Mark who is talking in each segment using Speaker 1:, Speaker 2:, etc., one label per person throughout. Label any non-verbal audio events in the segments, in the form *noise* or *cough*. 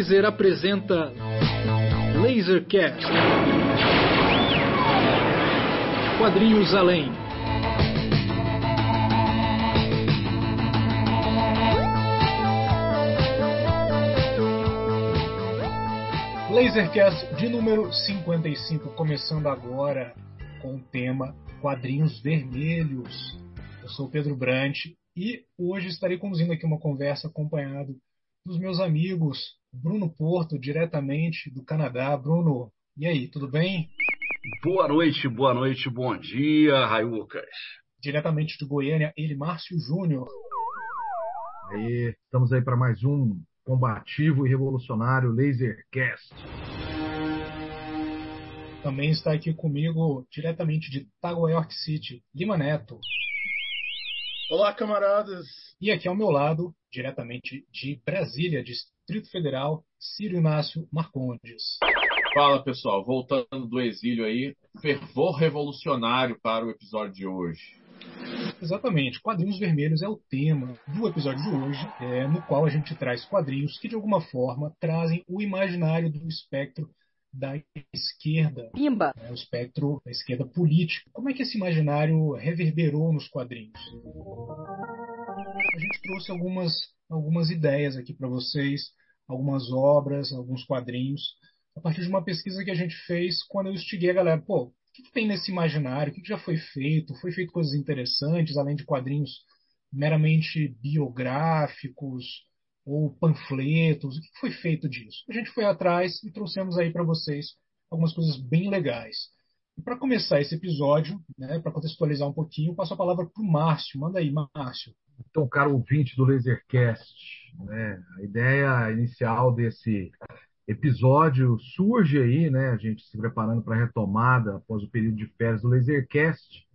Speaker 1: Laser apresenta Lasercast. Quadrinhos Além. Lasercast de número 55, começando agora com o tema Quadrinhos Vermelhos. Eu sou Pedro Brant e hoje estarei conduzindo aqui uma conversa acompanhado dos meus amigos Bruno Porto, diretamente do Canadá. Bruno, e aí, tudo bem?
Speaker 2: Boa noite, boa noite, bom dia, Raiucas.
Speaker 1: Diretamente de Goiânia, ele, Márcio Júnior.
Speaker 3: Aí, estamos aí para mais um combativo e revolucionário Lasercast.
Speaker 1: Também está aqui comigo, diretamente de Taguayork City, Lima Neto.
Speaker 4: Olá, camaradas!
Speaker 1: E aqui ao meu lado, diretamente de Brasília, Distrito Federal, Ciro Inácio Marcondes.
Speaker 4: Fala pessoal, voltando do exílio aí, fervor revolucionário para o episódio de hoje.
Speaker 1: Exatamente, quadrinhos vermelhos é o tema do episódio de hoje, é, no qual a gente traz quadrinhos que de alguma forma trazem o imaginário do espectro da esquerda,
Speaker 5: Pimba.
Speaker 1: Né, o espectro da esquerda política. Como é que esse imaginário reverberou nos quadrinhos? A gente trouxe algumas, algumas ideias aqui para vocês, algumas obras, alguns quadrinhos, a partir de uma pesquisa que a gente fez quando eu instiguei a galera, pô, o que, que tem nesse imaginário? O que, que já foi feito? Foi feito coisas interessantes, além de quadrinhos meramente biográficos, ou panfletos, o que foi feito disso? A gente foi atrás e trouxemos aí para vocês algumas coisas bem legais. E para começar esse episódio, né, para contextualizar um pouquinho, passo a palavra para o Márcio. Manda aí, Márcio.
Speaker 3: Então, caro ouvinte do Lasercast, né, a ideia inicial desse episódio surge aí, né, a gente se preparando para a retomada após o período de férias do Lasercast,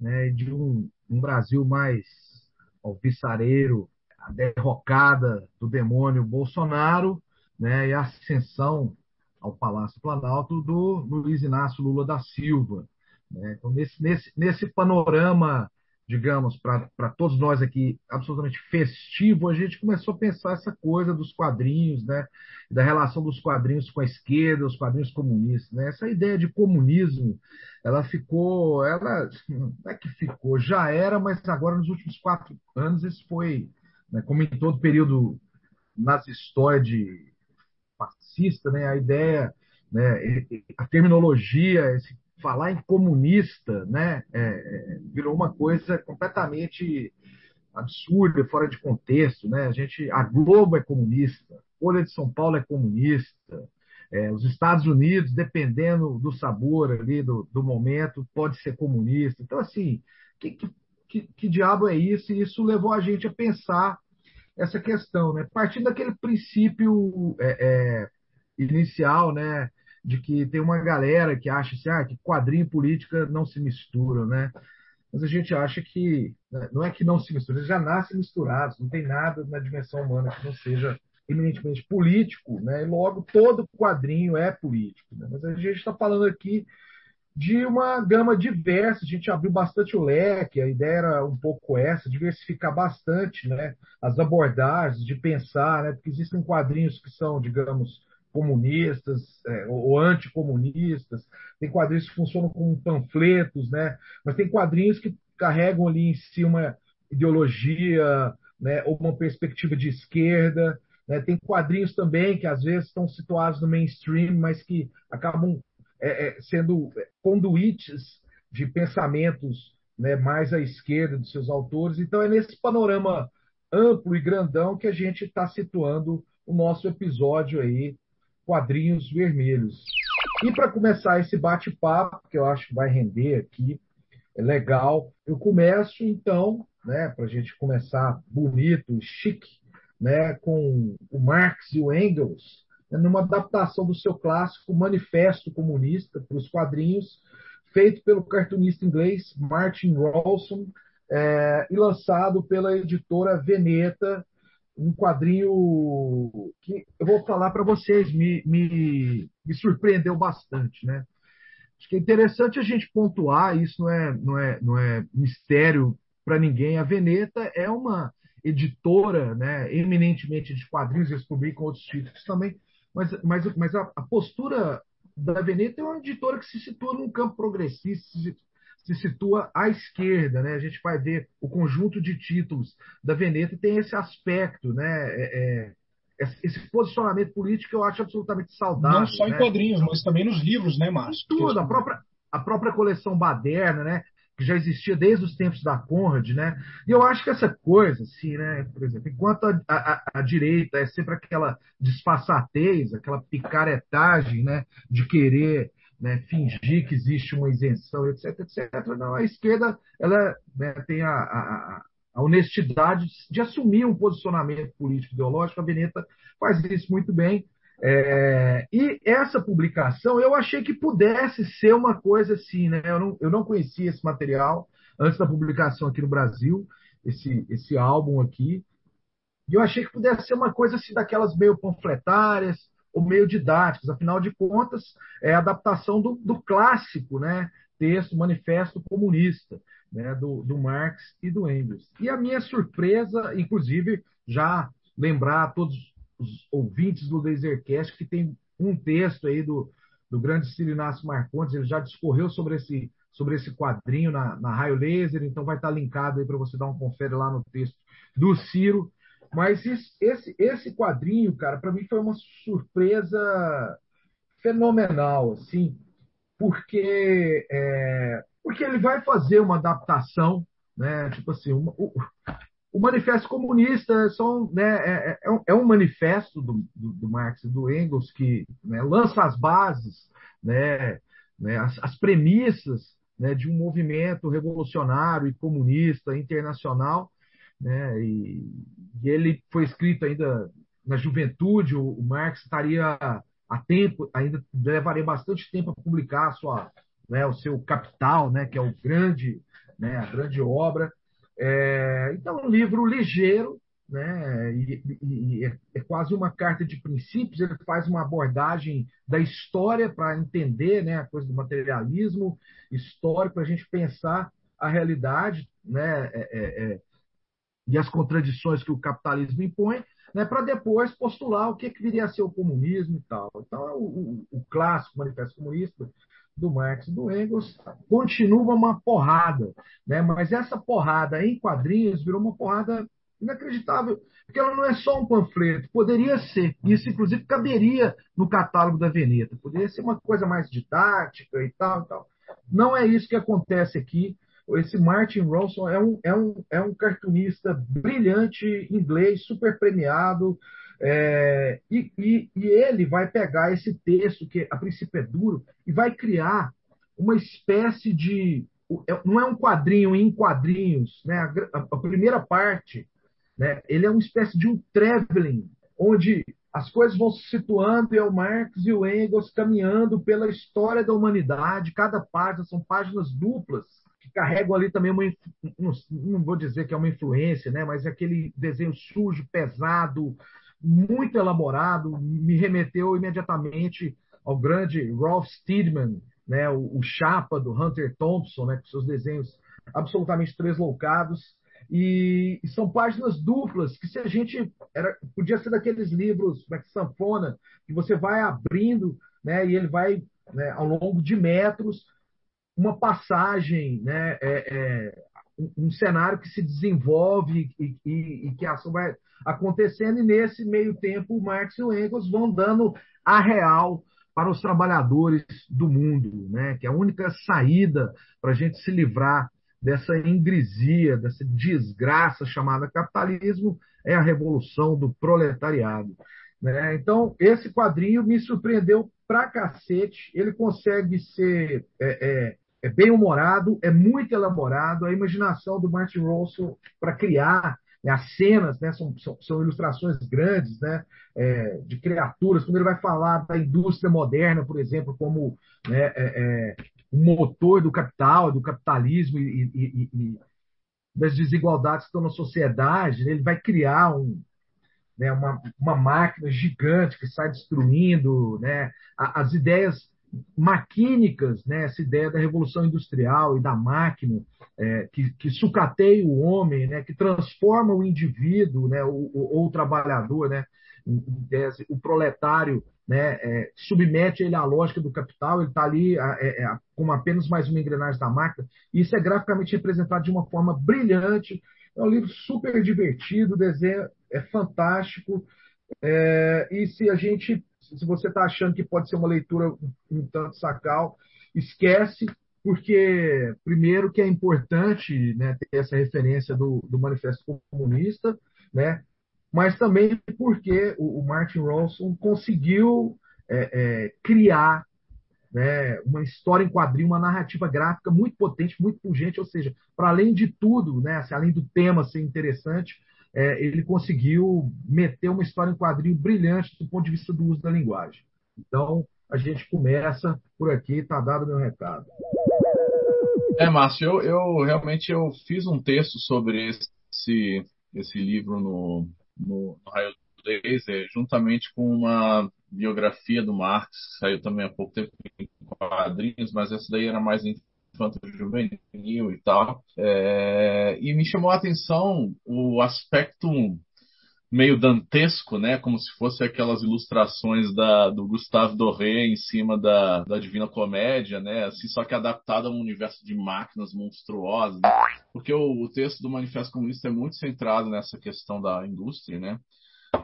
Speaker 3: né, de um, um Brasil mais alvissareiro, a derrocada do demônio Bolsonaro né, e a ascensão ao Palácio Planalto do Luiz Inácio Lula da Silva. Né? Então, nesse, nesse, nesse panorama, digamos, para todos nós aqui, absolutamente festivo, a gente começou a pensar essa coisa dos quadrinhos, né? da relação dos quadrinhos com a esquerda, os quadrinhos comunistas. Né? Essa ideia de comunismo, ela ficou, ela não é que ficou, já era, mas agora nos últimos quatro anos isso foi né, como em todo período nazistóide fascista, né, a ideia, né, a terminologia, esse, falar em comunista, né, é, é, virou uma coisa completamente absurda, fora de contexto, né? A gente, a Globo é comunista, Folha de São Paulo é comunista, é, os Estados Unidos, dependendo do sabor ali do, do momento, pode ser comunista. Então, assim, que, que que, que diabo é isso? E isso levou a gente a pensar essa questão, né? Partindo daquele princípio é, é, inicial, né? De que tem uma galera que acha assim, ah, que quadrinho e política não se misturam, né? Mas a gente acha que né, não é que não se misturam, eles já nascem misturados, não tem nada na dimensão humana que não seja eminentemente político, né? E logo todo quadrinho é político. Né? Mas a gente está falando aqui de uma gama diversa. A gente abriu bastante o leque, a ideia era um pouco essa, diversificar bastante né, as abordagens, de pensar, né, porque existem quadrinhos que são, digamos, comunistas é, ou anticomunistas, tem quadrinhos que funcionam como panfletos, né, mas tem quadrinhos que carregam ali em si uma ideologia né, ou uma perspectiva de esquerda. Né, tem quadrinhos também que às vezes estão situados no mainstream, mas que acabam é, é, sendo conduítes de pensamentos né, mais à esquerda dos seus autores. Então, é nesse panorama amplo e grandão que a gente está situando o nosso episódio aí, Quadrinhos Vermelhos. E para começar esse bate-papo, que eu acho que vai render aqui, é legal, eu começo então, né, para a gente começar bonito, chique, né, com o Marx e o Engels, numa adaptação do seu clássico Manifesto Comunista para os quadrinhos, feito pelo cartunista inglês Martin Rawson é, e lançado pela editora Veneta, um quadrinho que eu vou falar para vocês, me, me, me, surpreendeu bastante. Né? Acho que é interessante a gente pontuar, isso não é, não é, não é mistério para ninguém. A Veneta é uma editora, né, eminentemente de quadrinhos, eles publicam outros títulos também, mas, mas, mas a, a postura da Veneta é uma editora que se situa num campo progressista, se, se situa à esquerda, né? A gente vai ver o conjunto de títulos da Veneta tem esse aspecto, né? É, é, esse posicionamento político eu acho absolutamente saudável.
Speaker 1: Não só em
Speaker 3: né?
Speaker 1: quadrinhos, mas também nos livros, né, Márcio?
Speaker 3: Tudo, a própria, a própria coleção Baderna, né? que já existia desde os tempos da Conrad, né? E eu acho que essa coisa, assim, né? Por exemplo, enquanto a, a, a direita é sempre aquela disfarçatez, aquela picaretagem, né? De querer né, fingir que existe uma isenção, etc, etc. Não, a esquerda ela né, tem a, a, a, honestidade de assumir um posicionamento político ideológico. A Beneta faz isso muito bem. É, e essa publicação eu achei que pudesse ser uma coisa assim, né? Eu não, eu não conhecia esse material antes da publicação aqui no Brasil, esse, esse álbum aqui. E eu achei que pudesse ser uma coisa assim daquelas meio panfletárias ou meio didáticas. Afinal de contas, é a adaptação do, do clássico, né? Texto Manifesto Comunista, né? Do, do Marx e do Engels. E a minha surpresa, inclusive, já lembrar a todos os ouvintes do Lasercast que tem um texto aí do, do grande Ciro Inácio Marcondes, ele já discorreu sobre esse, sobre esse quadrinho na, na Raio Laser, então vai estar linkado aí para você dar um confere lá no texto do Ciro. Mas esse, esse quadrinho, cara, para mim foi uma surpresa fenomenal, assim, porque, é, porque ele vai fazer uma adaptação, né? Tipo assim, uma, o Manifesto Comunista são, né, é, é, é, um manifesto do, do, do, Marx e do Engels que né, lança as bases, né, né, as, as, premissas né, de um movimento revolucionário e comunista internacional. Né, e, e, ele foi escrito ainda na juventude, o, o, Marx estaria a tempo, ainda levaria bastante tempo a publicar a sua, né, o seu Capital, né, que é o grande, né, a grande obra. É, então, é um livro ligeiro, né? E, e, e é, é quase uma carta de princípios. Ele faz uma abordagem da história para entender né, a coisa do materialismo histórico, para a gente pensar a realidade né, é, é, é, e as contradições que o capitalismo impõe, né, para depois postular o que, que viria a ser o comunismo e tal. Então, o, o, o clássico Manifesto Comunista do Marx e do Engels, continua uma porrada, né? mas essa porrada em quadrinhos virou uma porrada inacreditável, porque ela não é só um panfleto, poderia ser, isso inclusive caberia no catálogo da Veneta, poderia ser uma coisa mais didática e tal, e tal. Não é isso que acontece aqui. Esse Martin Ronson é um, é um, é um cartunista brilhante inglês, super premiado, é, e, e, e, ele vai pegar esse texto, que a princípio é duro, e vai criar uma espécie de. É, não é um quadrinho em quadrinhos, né? a, a primeira parte, né? ele é uma espécie de um traveling, onde as coisas vão se situando e é o Marx e o Engels caminhando pela história da humanidade. Cada página são páginas duplas que carregam ali também uma não, vou dizer que é uma influência, né? Mas é aquele desenho sujo, pesado, muito elaborado, me remeteu imediatamente ao grande Ralph Steedman, né, o, o chapa do Hunter Thompson, né, com seus desenhos absolutamente tresloucados. E, e, são páginas duplas que se a gente era, podia ser daqueles livros como é que sanfona que você vai abrindo né e ele vai né, ao longo de metros uma passagem né é, é, um cenário que se desenvolve e, e, e, que a ação vai acontecendo, e nesse meio tempo Marx e o Engels vão dando a real para os trabalhadores do mundo, né? que é a única saída para a gente se livrar dessa ingresia, dessa desgraça chamada capitalismo, é a revolução do proletariado. Né? Então, esse quadrinho me surpreendeu pra cacete. Ele consegue ser é, é, é bem humorado, é muito elaborado. A imaginação do Martin Russell para criar né, as cenas né, são, são, são, ilustrações grandes né, é, de criaturas. Quando ele vai falar da indústria moderna, por exemplo, como né, é, é, o motor do capital, do capitalismo e, e, e, das desigualdades que estão na sociedade, né, ele vai criar um, né, uma, uma máquina gigante que sai destruindo né, as ideias maquínicas, né, essa ideia da revolução industrial e da máquina, é, que, que sucateia o homem, né, que transforma o indivíduo, né, ou, o trabalhador, né, o proletário, né, é, submete ele à lógica do capital, ele está ali é, é, como apenas mais uma engrenagem da máquina. Isso é graficamente representado de uma forma brilhante. É um livro super divertido, o desenho é fantástico. É, e se a gente se você está achando que pode ser uma leitura um tanto sacal, esquece, porque, primeiro, que é importante né, ter essa referência do, do Manifesto Comunista, né, mas também porque o, o Martin Ronson conseguiu é, é, criar né, uma história em quadrinho, uma narrativa gráfica muito potente, muito pungente, ou seja, para além de tudo, né, assim, além do tema ser interessante, é, ele conseguiu meter uma história em quadrinho brilhante do ponto de vista do uso da linguagem. Então, a gente começa por aqui, está dado o meu recado.
Speaker 4: É, Márcio, eu, eu, realmente eu fiz um texto sobre esse, esse livro no, no, no Raio Laser, juntamente com uma biografia do Marx, que saiu também há pouco tempo em quadrinhos, mas essa daí era mais infanto-juvenil e tal. É, e me chamou a atenção o aspecto meio dantesco, né? Como se fosse aquelas ilustrações da, do Gustave Doré em cima da, da Divina Comédia, né? Assim, só que adaptado a um universo de máquinas monstruosas. Né? Porque o, o, texto do Manifesto Comunista é muito centrado nessa questão da indústria, né?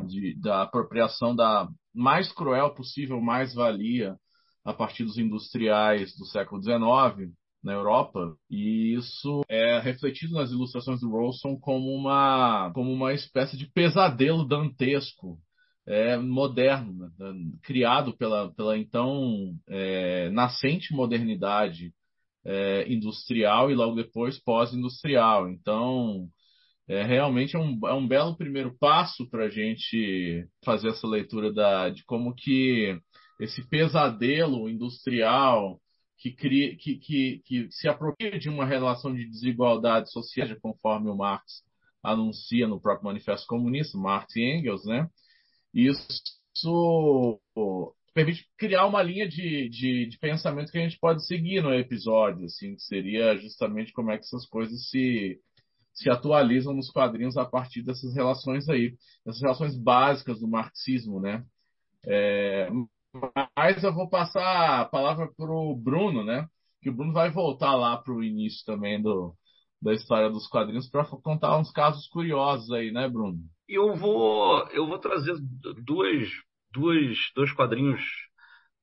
Speaker 4: De, da apropriação da mais cruel possível mais-valia a partir dos industriais do século XIX na Europa, e isso é refletido nas ilustrações do Rolson como uma, como uma espécie de pesadelo dantesco é, moderno, né? criado pela, pela então é, nascente modernidade é, industrial e logo depois pós-industrial. Então, é, realmente é um, é um belo primeiro passo para a gente fazer essa leitura da, de como que esse pesadelo industrial que, cria, que, que, que se apropria de uma relação de desigualdade social, conforme o Marx anuncia no próprio Manifesto Comunista, Marx e Engels, né? Isso permite criar uma linha de, de, de, pensamento que a gente pode seguir no episódio, assim, que seria justamente como é que essas coisas se, se atualizam nos quadrinhos a partir dessas relações aí, essas relações básicas do marxismo, né? É, mas eu vou passar a palavra para o Bruno, né? Que o Bruno vai voltar lá para o início também do, da história dos quadrinhos para contar uns casos curiosos aí, né, Bruno?
Speaker 2: Eu vou, eu vou trazer duas, duas, dois quadrinhos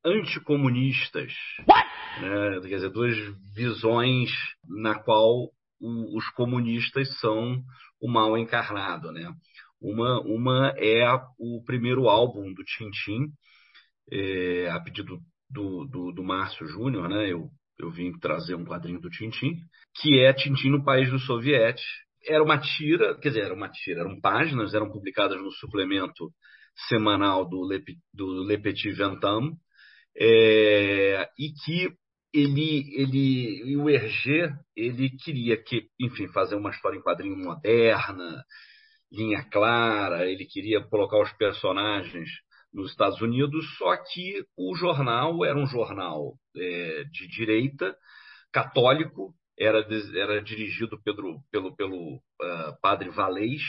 Speaker 2: anticomunistas, né? quer dizer, duas visões na qual o, os comunistas são o mal encarnado, né? Uma, uma é o primeiro álbum do Tintim, é, a pedido do, do, do Márcio Júnior, né? Eu, eu vim trazer um quadrinho do Tintim, que é Tintim no País dos Sovietes. Era uma tira, quer dizer, era uma tira, eram páginas, eram publicadas no suplemento semanal do Le, do Le Petit Ventam, é, e que ele, ele, o Hergé, ele queria que, enfim, fazer uma história em quadrinho moderna, linha clara, ele queria colocar os personagens nos Estados Unidos, só que o jornal era um jornal é, de direita, católico, era, era dirigido pelo, pelo, pelo uh, padre Valeix,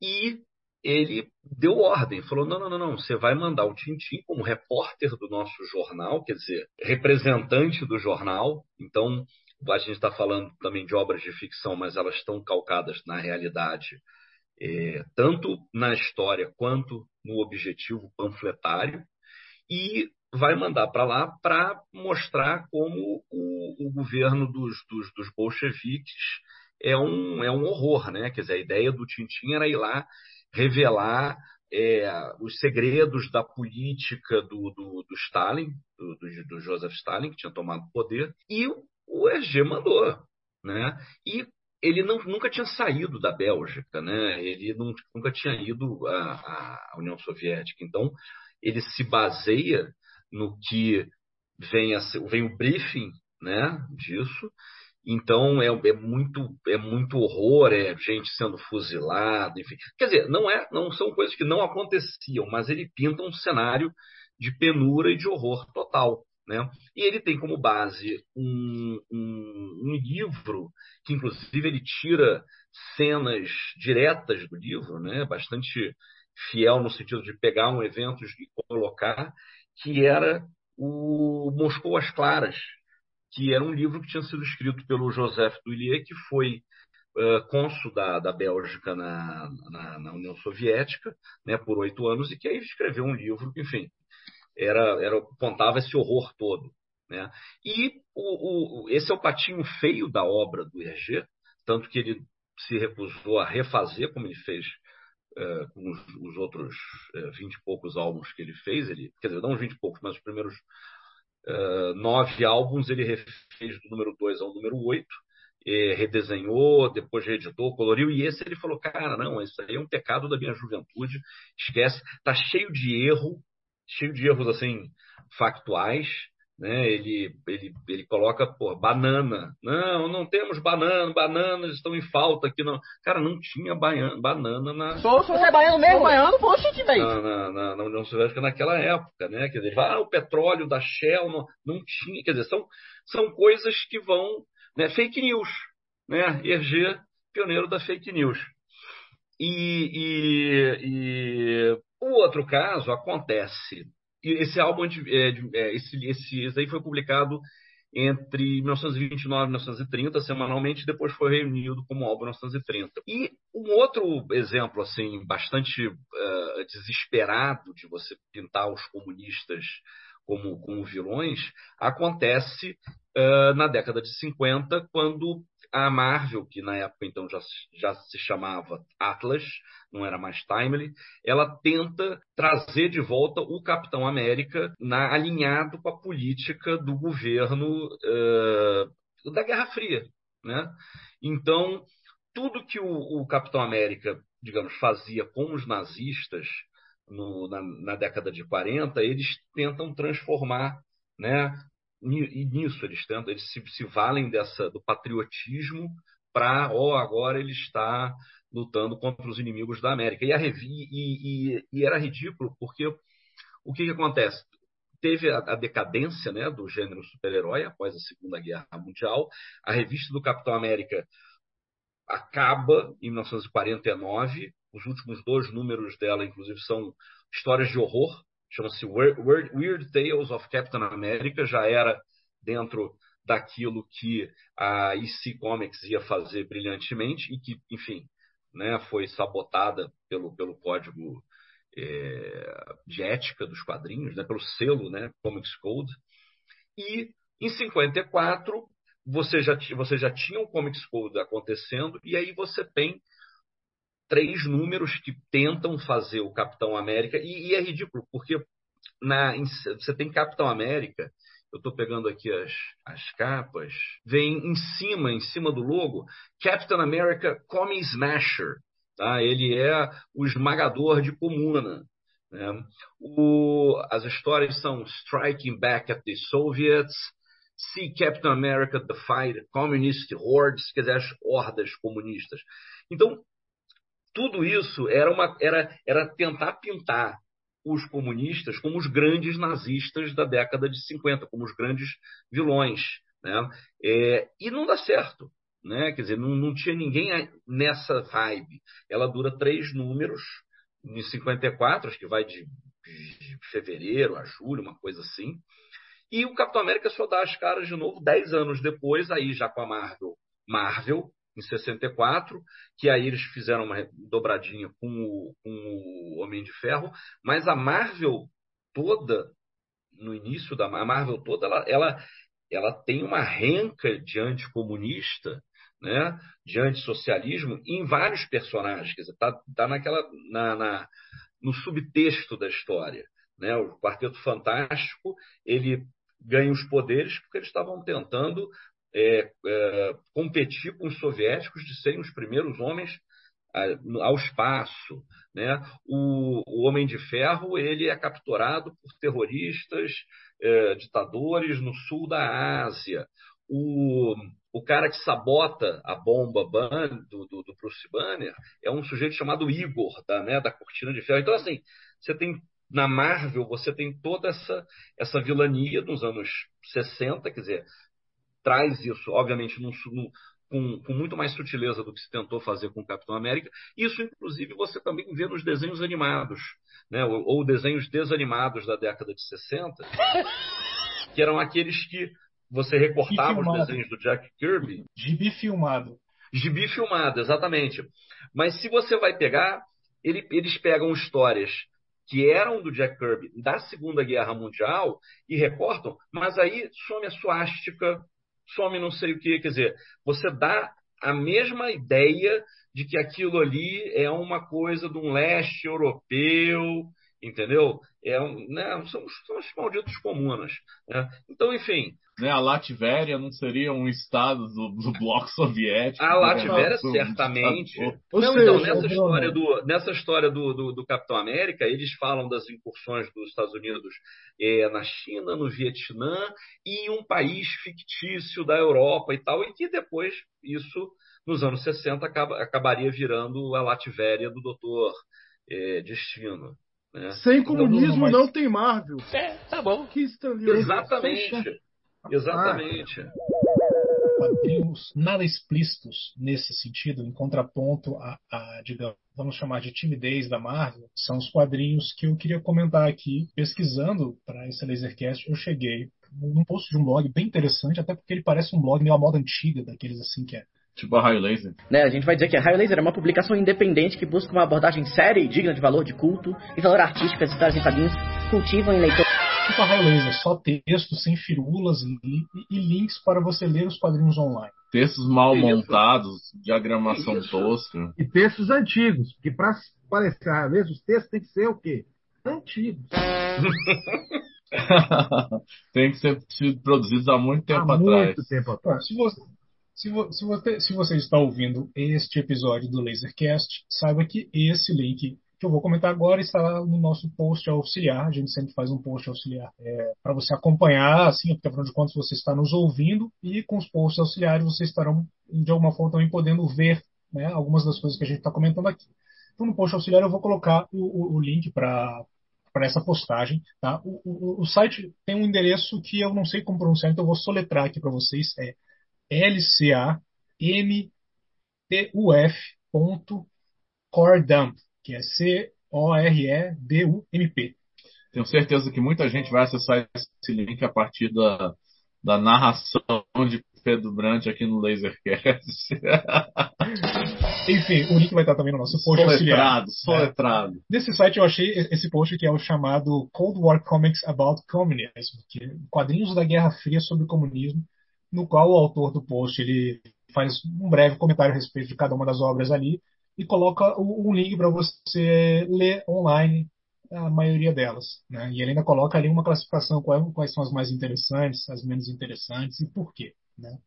Speaker 2: e ele deu ordem, falou: não, não, não, não, você vai mandar o Tintim como repórter do nosso jornal, quer dizer, representante do jornal. Então, a gente está falando também de obras de ficção, mas elas estão calcadas na realidade é, tanto na história quanto no objetivo panfletário, e vai mandar para lá para mostrar como o, o governo dos, dos, dos, bolcheviques é um, é um horror. Né? Quer dizer, a ideia do Tintin era ir lá revelar é, os segredos da política do, do, do Stalin, do, do, Joseph Stalin, que tinha tomado poder, e o EG mandou. Né? E ele não, nunca tinha saído da Bélgica, né? ele não, nunca tinha ido à, à, União Soviética. Então, ele se baseia no que vem, a, vem o briefing né, disso. Então, é, é, muito, é muito horror, é gente sendo fuzilada, enfim. Quer dizer, não, é, não são coisas que não aconteciam, mas ele pinta um cenário de penura e de horror total. Né? E ele tem como base um, um, um, livro que, inclusive, ele tira cenas diretas do livro, né? bastante fiel no sentido de pegar um evento e colocar, que era o Moscou às Claras, que era um livro que tinha sido escrito pelo Joseph Duillier, que foi uh, cônsul da, da Bélgica na, na, na, União Soviética né, por oito anos, e que aí escreveu um livro enfim, era, era, contava esse horror todo. Né? E o, o, esse é o patinho feio da obra do Hergé, tanto que ele se recusou a refazer, como ele fez uh, com os, os outros uh, vinte e poucos álbuns que ele fez. Ele, quer dizer, não os vinte e poucos, mas os primeiros uh, nove álbuns ele refez do número 2 ao número 8, redesenhou, depois reeditou, coloriu, e esse ele falou, cara, não, isso aí é um pecado da minha juventude, esquece, tá cheio de erro, cheio de erros assim factuais, né? Ele, ele, ele coloca pô, banana. Não, não temos banana, bananas estão em falta aqui. Não. Cara, não tinha baiana, banana na.
Speaker 5: Sou, se você é baiano mesmo, baiano, poxa, que daí.
Speaker 2: Na, na, na, na União Soviética naquela época, né? Quer dizer, ah, o petróleo da Shell não, não tinha. Quer dizer, são, são coisas que vão. Né? Fake news. Né? Hergé, pioneiro da fake news. E, e, e o outro caso acontece esse álbum, é, é, esse, esse, esse aí foi publicado entre 1929 e 1930, semanalmente, depois foi reunido como álbum 1930. E um outro exemplo, assim, bastante uh, desesperado de você pintar os comunistas como, como vilões, acontece uh, na década de 50, quando a Marvel, que na época então já, já se chamava Atlas, não era mais Timely, ela tenta trazer de volta o Capitão América na, alinhado com a política do governo uh, da Guerra Fria. Né? Então, tudo que o, o, Capitão América, digamos, fazia com os nazistas no, na, na, década de 40, eles tentam transformar né, e nisso eles tentam, eles se, se valem dessa do patriotismo para, ó, oh, agora ele está lutando contra os inimigos da América. E, a, e, e, e era ridículo, porque o que, que acontece? Teve a, a, decadência né, do gênero super-herói após a Segunda Guerra Mundial. A revista do Capitão América acaba em 1949. Os últimos dois números dela, inclusive, são histórias de horror chama-se Weird Tales of Captain America, já era dentro daquilo que a EC Comics ia fazer brilhantemente e que, enfim, né, foi sabotada pelo, pelo código é, de ética dos quadrinhos, né, pelo selo né, Comics Code. E em 54 você já, você já tinha um Comics Code acontecendo e aí você tem três números que tentam fazer o Capitão América, e, e é ridículo, porque na, em, você tem Capitão América, eu estou pegando aqui as, as capas, vem em cima, em cima do logo, Captain America Commie Smasher. Tá? Ele é o esmagador de comuna. Né? O, as histórias são Striking Back at the Soviets, See Captain America Defy the Communist Hordes, quer dizer, as hordas comunistas. Então, tudo isso era, uma, era, era tentar pintar os comunistas como os grandes nazistas da década de 50, como os grandes vilões. Né? É, e não dá certo. Né? Quer dizer, não, não tinha ninguém nessa vibe. Ela dura três números, em 54, acho que vai de, de fevereiro a julho, uma coisa assim. E o Capitão América só dá as caras de novo dez anos depois, aí já com a Marvel, Marvel em 64, que aí eles fizeram uma dobradinha com o, com o Homem de Ferro, mas a Marvel toda, no início da a Marvel toda, ela, ela, ela tem uma renca de anticomunista, né, de antissocialismo em vários personagens, quer dizer, tá, tá naquela, na, na, no subtexto da história. Né? O Quarteto Fantástico ele ganha os poderes porque eles estavam tentando é, é, competir com os soviéticos de serem os primeiros homens ao espaço. Né? O, o, Homem de Ferro ele é capturado por terroristas, é, ditadores no sul da Ásia. O, o cara que sabota a bomba do, do, do Bruce Banner é um sujeito chamado Igor, da, né, da Cortina de Ferro. Então, assim, você tem na Marvel você tem toda essa, essa vilania nos anos 60, quer dizer, traz isso, obviamente, num, num, com, com, muito mais sutileza do que se tentou fazer com o Capitão América. Isso, inclusive, você também vê nos desenhos animados, né? ou, ou desenhos desanimados da década de 60, *laughs* que eram aqueles que você recortava os desenhos do Jack Kirby.
Speaker 1: Gibi filmado.
Speaker 2: Gibi filmado, exatamente. Mas se você vai pegar, ele, eles pegam histórias que eram do Jack Kirby da Segunda Guerra Mundial e recortam, mas aí some a suástica, some não sei o que, quer dizer, você dá a mesma ideia de que aquilo ali é uma coisa de um leste europeu, entendeu? É um, né, são, são os malditos comunas. Né? Então, enfim.
Speaker 4: Né, a Latvéria não seria um estado do, do bloco soviético?
Speaker 2: A Latvéria, né? certamente. Um não, então, nessa história, do, nessa história do, do, do, Capitão América, eles falam das incursões dos Estados Unidos é, na China, no Vietnã e em um país fictício da Europa e tal, e que depois isso, nos anos 60, acaba, acabaria virando a Latvéria do Doutor é, Destino.
Speaker 6: É. Sem comunismo não, não tem Marvel.
Speaker 2: É, tá bom.
Speaker 6: Que
Speaker 2: Exatamente. Exatamente.
Speaker 1: Quadrinhos nada explícitos nesse sentido, em contraponto a, a, digamos, vamos chamar de timidez da Marvel, são os quadrinhos que eu queria comentar aqui. Pesquisando para esse Lasercast, eu cheguei num post de um blog bem interessante, até porque ele parece um blog meio à moda antiga, daqueles assim que é
Speaker 4: Tipo a Raio Laser.
Speaker 5: Né, a gente vai dizer que a Raio Laser é uma publicação independente que busca uma abordagem séria e digna de valor de culto e valor artístico as histórias em quadrinhos cultivam em leitor.
Speaker 1: Tipo a Raio Laser, só texto, sem firulas e, e, links para você ler os quadrinhos online.
Speaker 4: Textos mal Isso. montados, diagramação Isso. tosca.
Speaker 3: E textos antigos, porque para parecer a Laser, os textos têm que ser o quê? Antigos. *laughs*
Speaker 4: tem que ser produzidos há muito tempo
Speaker 3: há
Speaker 4: atrás.
Speaker 3: Muito tempo atrás.
Speaker 1: Se você, se, vo, se, você, se você está ouvindo este episódio do Lasercast, saiba que esse link que eu vou comentar agora está no nosso post auxiliar. A gente sempre faz um post auxiliar é, para você acompanhar, assim, porque afinal de contas você está nos ouvindo e com os posts auxiliares vocês estarão de alguma forma também podendo ver né, algumas das coisas que a gente está comentando aqui. Então no post auxiliar eu vou colocar o, o, o link para para essa postagem. Tá? O, o, site tem um endereço que eu não sei como pronunciar, então eu vou soletrar aqui para vocês. É lcamtuf.coredump, que é C-O-R-E-D-U-M-P.
Speaker 4: Tenho certeza que muita gente vai acessar esse link a partir da, da narração de Pedro Brandt aqui no Lasercast. *laughs*
Speaker 1: Enfim, o link vai estar também no nosso post
Speaker 4: soletrado, auxiliar. Soletrado.
Speaker 1: É. Nesse site eu achei esse post que é o chamado Cold War Comics About Communism, que é quadrinhos da Guerra Fria sobre comunismo no qual o autor do post ele faz um breve comentário a respeito de cada uma das obras ali e coloca um link para você ler online a maioria delas. Né? E ele ainda coloca ali uma classificação, quais são as mais interessantes, as menos interessantes e por quê. Né?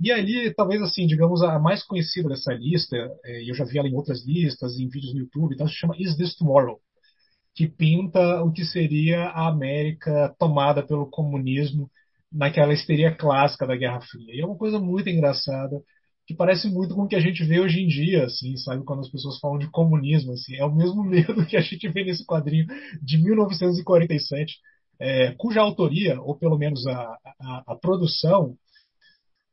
Speaker 1: E ali, talvez assim, digamos, a mais conhecida dessa lista, é, e eu já vi ela em outras listas, em vídeos no YouTube, então, se chama Is This Tomorrow? Que pinta o que seria a América tomada pelo comunismo naquela histeria clássica da Guerra Fria. E é uma coisa muito engraçada, que parece muito com o que a gente vê hoje em dia, assim, sabe? Quando as pessoas falam de comunismo, assim. É o mesmo *laughs* medo que a gente vê nesse quadrinho de 1947, é, cuja autoria, ou pelo menos a, a, a produção,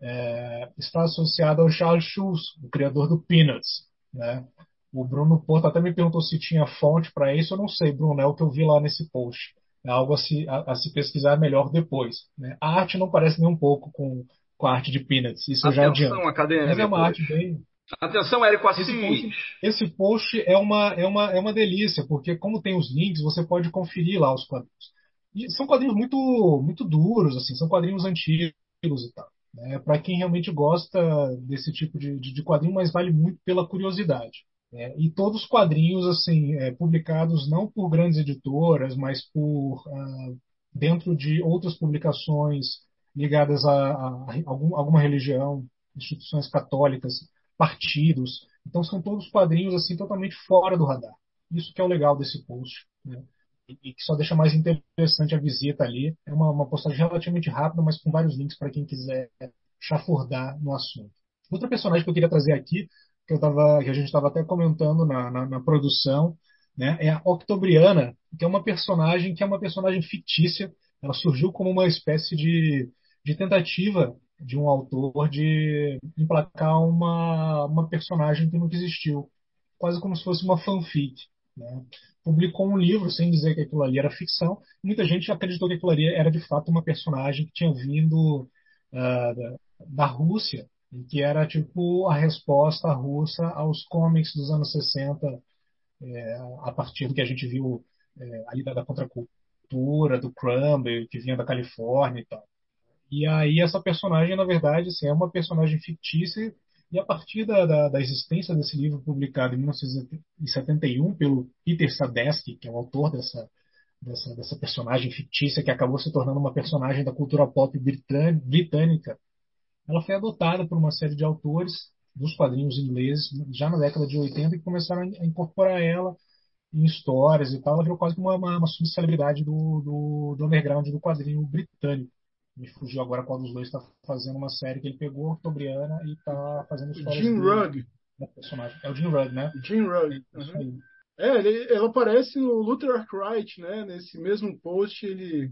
Speaker 1: é, está associada ao Charles Schulz, o criador do Peanuts, né? O Bruno Porto até me perguntou se tinha fonte para isso. Eu não sei, Bruno, é o que eu vi lá nesse post. É algo a se, a, a se pesquisar melhor depois. Né? A arte não parece nem um pouco com, com a arte de Peanuts, isso Atenção, já adianta.
Speaker 2: Acadêmica,
Speaker 1: Mas é uma arte bem.
Speaker 2: Atenção, Érico Assis.
Speaker 1: Esse post, esse post é, uma, é, uma, é uma delícia, porque como tem os links, você pode conferir lá os quadrinhos. E são quadrinhos muito, muito duros, assim, são quadrinhos antigos e tal. Né? Para quem realmente gosta desse tipo de, de, de quadrinho, mas vale muito pela curiosidade. É, e todos os quadrinhos assim é, publicados não por grandes editoras, mas por uh, dentro de outras publicações ligadas a, a, a algum, alguma religião, instituições católicas, partidos. Então são todos quadrinhos assim totalmente fora do radar. Isso que é o legal desse post. Né? E, e, que só deixa mais interessante a visita ali. É uma, uma postagem relativamente rápida, mas com vários links para quem quiser chafurdar no assunto. Outra personagem que eu queria trazer aqui que, eu tava, que a gente estava até comentando na, na, na, produção, né, é a Octobriana, que é uma personagem que é uma personagem fictícia. Ela surgiu como uma espécie de, de tentativa de um autor de emplacar uma, uma personagem que nunca existiu, quase como se fosse uma fanfic. Né? Publicou um livro sem dizer que aquilo ali era ficção. Muita gente acreditou que aquilo ali era de fato uma personagem que tinha vindo uh, da, da Rússia, que era tipo a resposta russa aos comics dos anos 60, é, a partir do que a gente viu é, ali da, da contracultura, do Crumb, que vinha da Califórnia e tal. E aí essa personagem, na verdade, assim, é uma personagem fictícia e a partir da, da, da, existência desse livro publicado em 1971 pelo Peter Sadesky, que é o autor dessa, dessa, dessa personagem fictícia que acabou se tornando uma personagem da cultura pop britânica, ela foi adotada por uma série de autores dos quadrinhos ingleses já na década de 80 que começaram a incorporar ela em histórias e tal. Ela virou quase uma, uma, uma subcelebridade do, do, do underground do quadrinho britânico. Me fugiu agora qual dos dois está fazendo uma série que ele pegou, Octobriana, e está fazendo histórias.
Speaker 6: Jim Rugg.
Speaker 1: Personagem. É o Jim Rugg, né?
Speaker 6: Jim Rugg. É, uhum. é ele, ela aparece no Luther Arkwright, né? Nesse mesmo post, ele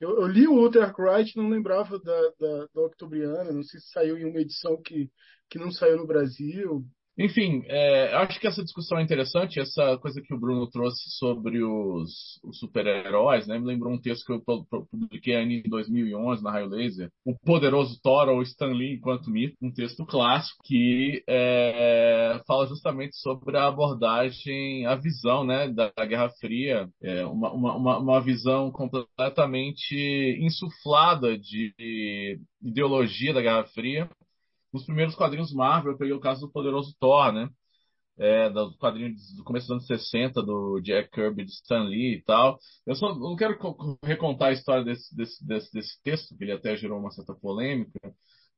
Speaker 6: eu, eu, li o Luther Arkwright, não lembrava da, da, da Octobriana, não sei se saiu em uma edição que, que não saiu no Brasil.
Speaker 4: Enfim, é, acho que essa discussão é interessante, essa coisa que o Bruno trouxe sobre os, os super-heróis, né? Me lembrou um texto que eu publiquei em 2011 na Raio Laser, O Poderoso Thor ou Stan Lee enquanto mito, um texto clássico que é, fala justamente sobre a abordagem, a visão, né, da, Guerra Fria, é, uma, uma, uma visão completamente insuflada de ideologia da Guerra Fria, nos primeiros quadrinhos Marvel, eu peguei o caso do Poderoso Thor, né? É, do quadrinho do começo dos anos 60, do Jack Kirby, de Stan Lee e tal. Eu só não quero recontar a história desse, desse, desse, desse texto, que ele até gerou uma certa polêmica,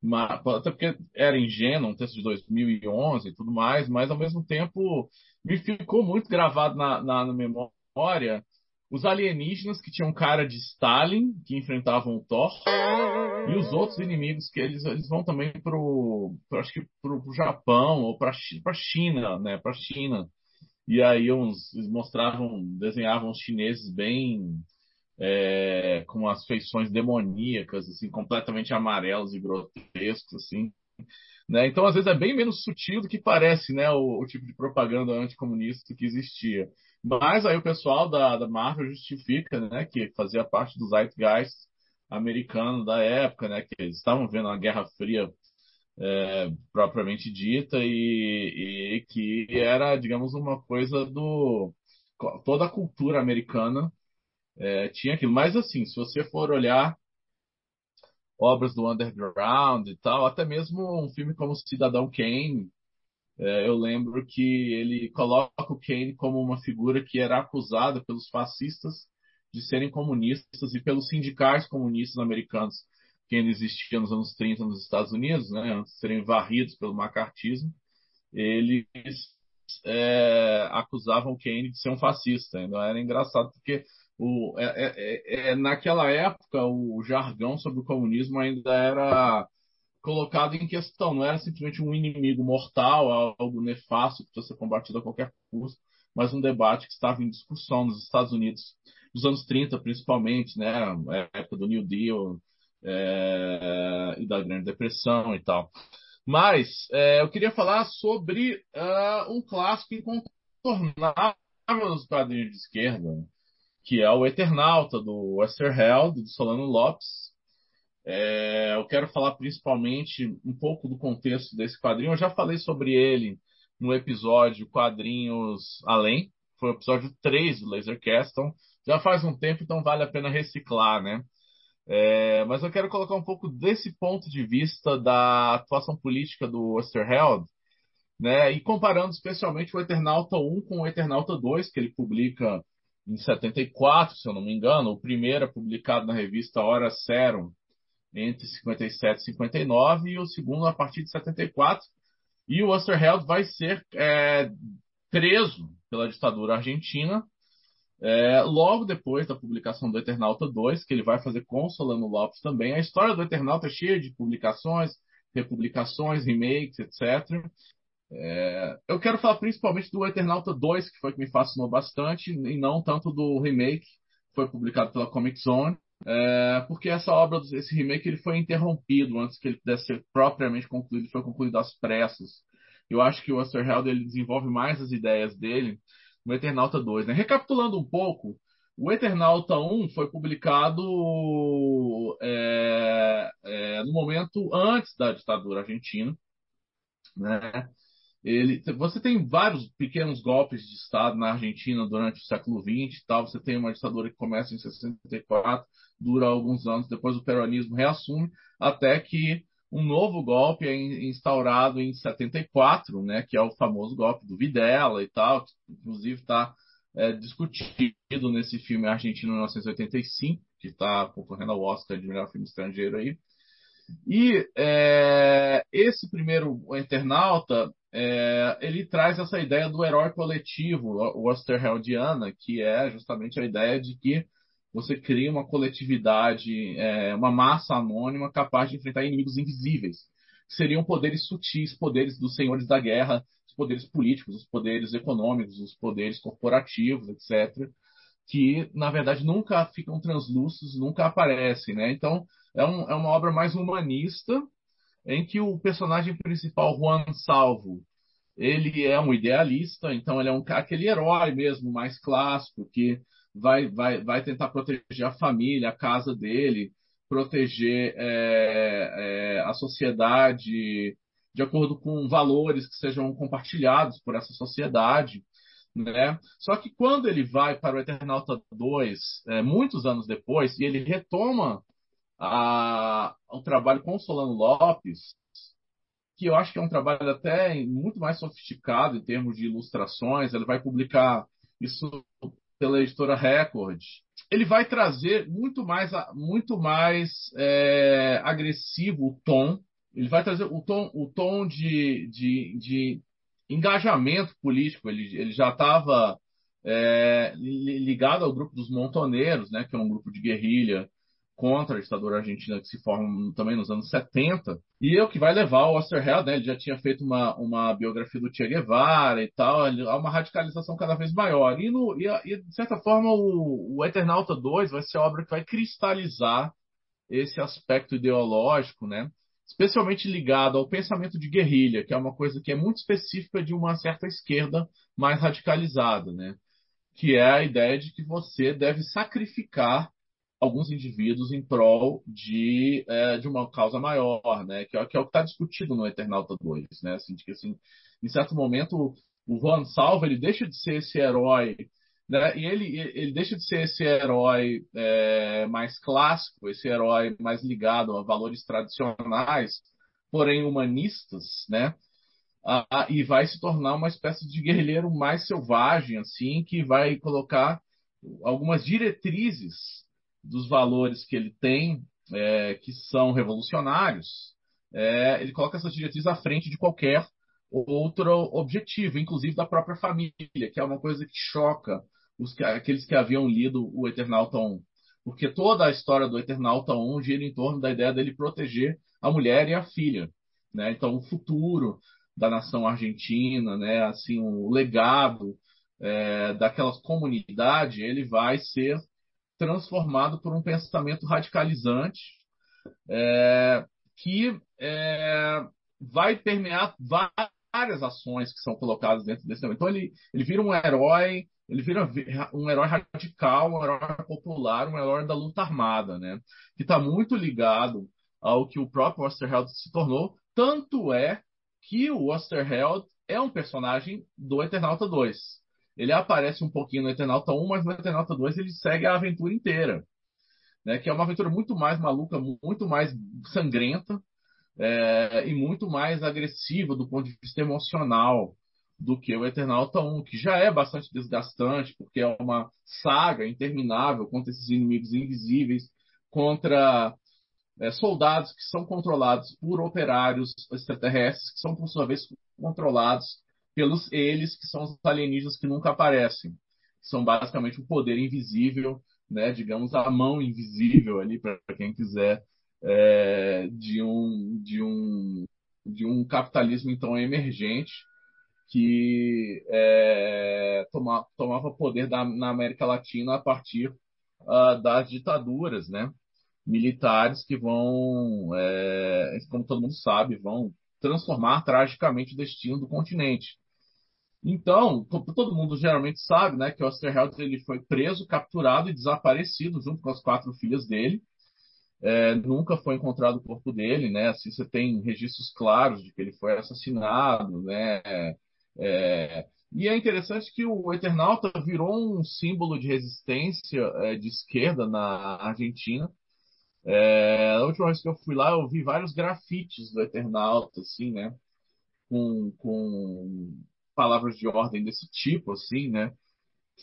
Speaker 4: mas, até porque era ingênuo, um texto de 2011 e tudo mais, mas ao mesmo tempo me ficou muito gravado na, na, na memória os alienígenas que tinham cara de Stalin, que enfrentavam o Thor, e os outros inimigos que eles, eles vão também pro, pro acho que pro, pro Japão ou para para China, né, para China. E aí uns eles mostravam, desenhavam os chineses bem é, com as feições demoníacas, assim, completamente amarelos e grotescos, assim. Né? Então, às vezes, é bem menos sutil do que parece né, o, o tipo de propaganda anticomunista que existia. Mas aí o pessoal da, da Marvel justifica né, que fazia parte do zeitgeist americano da época, né, que eles estavam vendo a Guerra Fria é, propriamente dita e, e, que era, digamos, uma coisa do toda a cultura americana é, tinha aquilo. Mas assim, se você for olhar obras do underground e tal, até mesmo um filme como Cidadão Kane, eu lembro que ele coloca o Kane como uma figura que era acusada pelos fascistas de serem comunistas e pelos sindicais comunistas americanos que ainda existiam nos anos 30 nos Estados Unidos, né, antes de serem varridos pelo macartismo, eles é, acusavam Kane de ser um fascista. Então era engraçado porque o, é, é, é, é, naquela época o jargão sobre o comunismo ainda era colocado em questão, não era simplesmente um inimigo mortal, algo nefasto que ser combatido a qualquer custo, mas um debate que estava em discussão nos Estados Unidos dos anos 30, principalmente, né, a época do New Deal é, e da Grande Depressão e tal. Mas é, eu queria falar sobre uh, um clássico incontornável dos quadrinhos de esquerda, que é o Eternauta, do Westerheld, de Solano Lopes, é, eu quero falar principalmente um pouco do contexto desse quadrinho. Eu já falei sobre ele no episódio Quadrinhos Além, foi o episódio 3 do Lasercast, então já faz um tempo, então vale a pena reciclar, né? É, mas eu quero colocar um pouco desse ponto de vista da atuação política do Osterheld, né? E comparando especialmente o Eternauta 1 com o Eternauta 2, que ele publica em 74, se eu não me engano. O primeiro é publicado na revista Hora Serum, entre 57 e 59, e o segundo a partir de 74. E o Osterheld vai ser é, preso pela ditadura argentina é, logo depois da publicação do Eternauta 2, que ele vai fazer com Solano Lopes também. A história do Eternauta é cheia de publicações, republicações, remakes, etc. É, eu quero falar principalmente do Eternauta 2, que foi que me fascinou bastante, e não tanto do remake, que foi publicado pela Comic Zone, é, porque essa obra, esse remake, ele foi interrompido antes que ele pudesse ser propriamente concluído, foi concluído às pressas. Eu acho que o Osterheld ele desenvolve mais as ideias dele no Eternauta 2. Né? Recapitulando um pouco, o Eternauta 1 foi publicado é, é, no momento antes da ditadura argentina. Né? Ele, você tem vários pequenos golpes de Estado na Argentina durante o século XX tal. Você tem uma ditadura que começa em 64, dura alguns anos, depois o peronismo reassume, até que um novo golpe é instaurado em 74, né, que é o famoso golpe do Videla e tal, que inclusive está é, discutido nesse filme Argentina 1985, que está concorrendo ao Oscar de melhor filme estrangeiro aí. E é, esse primeiro internauta, é, ele traz essa ideia do herói coletivo, o Osterheldiana, que é justamente a ideia de que você cria uma coletividade, é, uma massa anônima capaz de enfrentar inimigos invisíveis, que seriam poderes sutis, poderes dos senhores da guerra, os poderes políticos, os poderes econômicos, os poderes corporativos, etc., que na verdade nunca ficam translúcidos, nunca aparecem, né? Então é, um, é uma obra mais humanista em que o personagem principal, Juan Salvo, ele é um idealista, então ele é um aquele herói mesmo, mais clássico, que vai, vai, vai tentar proteger a família, a casa dele, proteger é, é, a sociedade de acordo com valores que sejam compartilhados por essa sociedade. Né? Só que quando ele vai para o Eternauta 2, é, muitos anos depois, e ele retoma a, o trabalho com o Solano Lopes, que eu acho que é um trabalho até muito mais sofisticado em termos de ilustrações, ele vai publicar isso pela editora Record, ele vai trazer muito mais, muito mais é, agressivo o tom. Ele vai trazer o tom, o tom de, de, de engajamento político. Ele, ele já estava é, ligado ao grupo dos Montoneiros, né, que é um grupo de guerrilha contra a ditadura argentina que se forma também nos anos 70, e é o que vai levar o Osterheld, né? Ele já tinha feito uma, uma biografia do Che Guevara e tal, há uma radicalização cada vez maior. E, no, e, e de certa forma, o, o Eternauta 2 vai ser a obra que vai cristalizar esse aspecto ideológico, né? Especialmente ligado ao pensamento de guerrilha, que é uma coisa que é muito específica de uma certa esquerda mais radicalizada, né? Que é a ideia de que você deve sacrificar alguns indivíduos em prol de, é, de uma causa maior, né? Que é, que é o que está discutido no Eternauta 2, né? Assim, de que, assim, em certo momento, o Juan Salva ele deixa de ser esse herói, né? E ele, ele deixa de ser esse herói é, mais clássico, esse herói mais ligado a valores tradicionais, porém humanistas, né? Ah, e vai se tornar uma espécie de guerrilheiro mais selvagem, assim, que vai colocar algumas diretrizes dos valores que ele tem, é, que são revolucionários, é, ele coloca essas diretrizes à frente de qualquer outro objetivo, inclusive da própria família, que é uma coisa que choca os, aqueles que haviam lido o Eternauta 1. Porque toda a história do Eternauta 1 gira em torno da ideia dele proteger a mulher e a filha. Né? Então, o futuro da nação argentina, né? assim, o legado é, daquela comunidade, ele vai ser transformado por um pensamento radicalizante é, que é, vai permear várias ações que são colocadas dentro desse Então ele, ele vira um herói, ele vira um herói radical, um herói popular, um herói da luta armada, né? Que está muito ligado ao que o próprio Osterheld se tornou. Tanto é que o Osterheld é um personagem do Eternauta 2. Ele aparece um pouquinho no Eternauta 1, mas no Eternauta 2 ele segue a aventura inteira. Né, que é uma aventura muito mais maluca, muito mais sangrenta é, e muito mais agressiva do ponto de vista emocional do que o Eternauta 1, que já é bastante desgastante, porque é uma saga interminável contra esses inimigos invisíveis, contra é, soldados que são controlados por operários extraterrestres, que são, por sua vez, controlados pelos eles, que são os alienígenas que nunca aparecem. São basicamente o poder invisível, né, digamos, a mão invisível ali, para quem quiser, é, de, um, de, um, de um capitalismo então emergente, que é, toma, tomava poder da, na América Latina a partir uh, das ditaduras, né? militares que vão, é, como todo mundo sabe, vão transformar tragicamente o destino do continente. Então, todo mundo geralmente sabe, né, que Oscar Wilde ele foi preso, capturado e desaparecido junto com as quatro filhas dele. É, nunca foi encontrado o corpo dele, né? Assim, você tem registros claros de que ele foi assassinado, né? É, e é interessante que o Eternauta virou um símbolo de resistência é, de esquerda na Argentina. É, a última vez que eu fui lá, eu vi vários grafites do Eternauta, assim, né? Com, com palavras de ordem desse tipo, assim, né?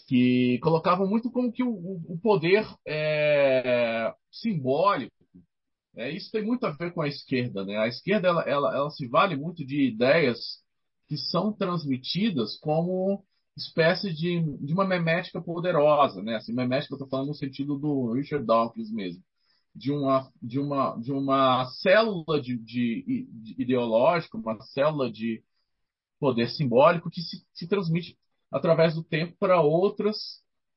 Speaker 4: Que colocavam muito como que o, o poder é, simbólico. É, isso tem muito a ver com a esquerda, né? A esquerda ela, ela, ela se vale muito de ideias que são transmitidas como espécie de, de uma memética poderosa, né? Assim, memética eu estou falando no sentido do Richard Dawkins mesmo, de uma de uma de uma célula de, de, de ideológica, uma célula de poder simbólico que se, se transmite através do tempo para outras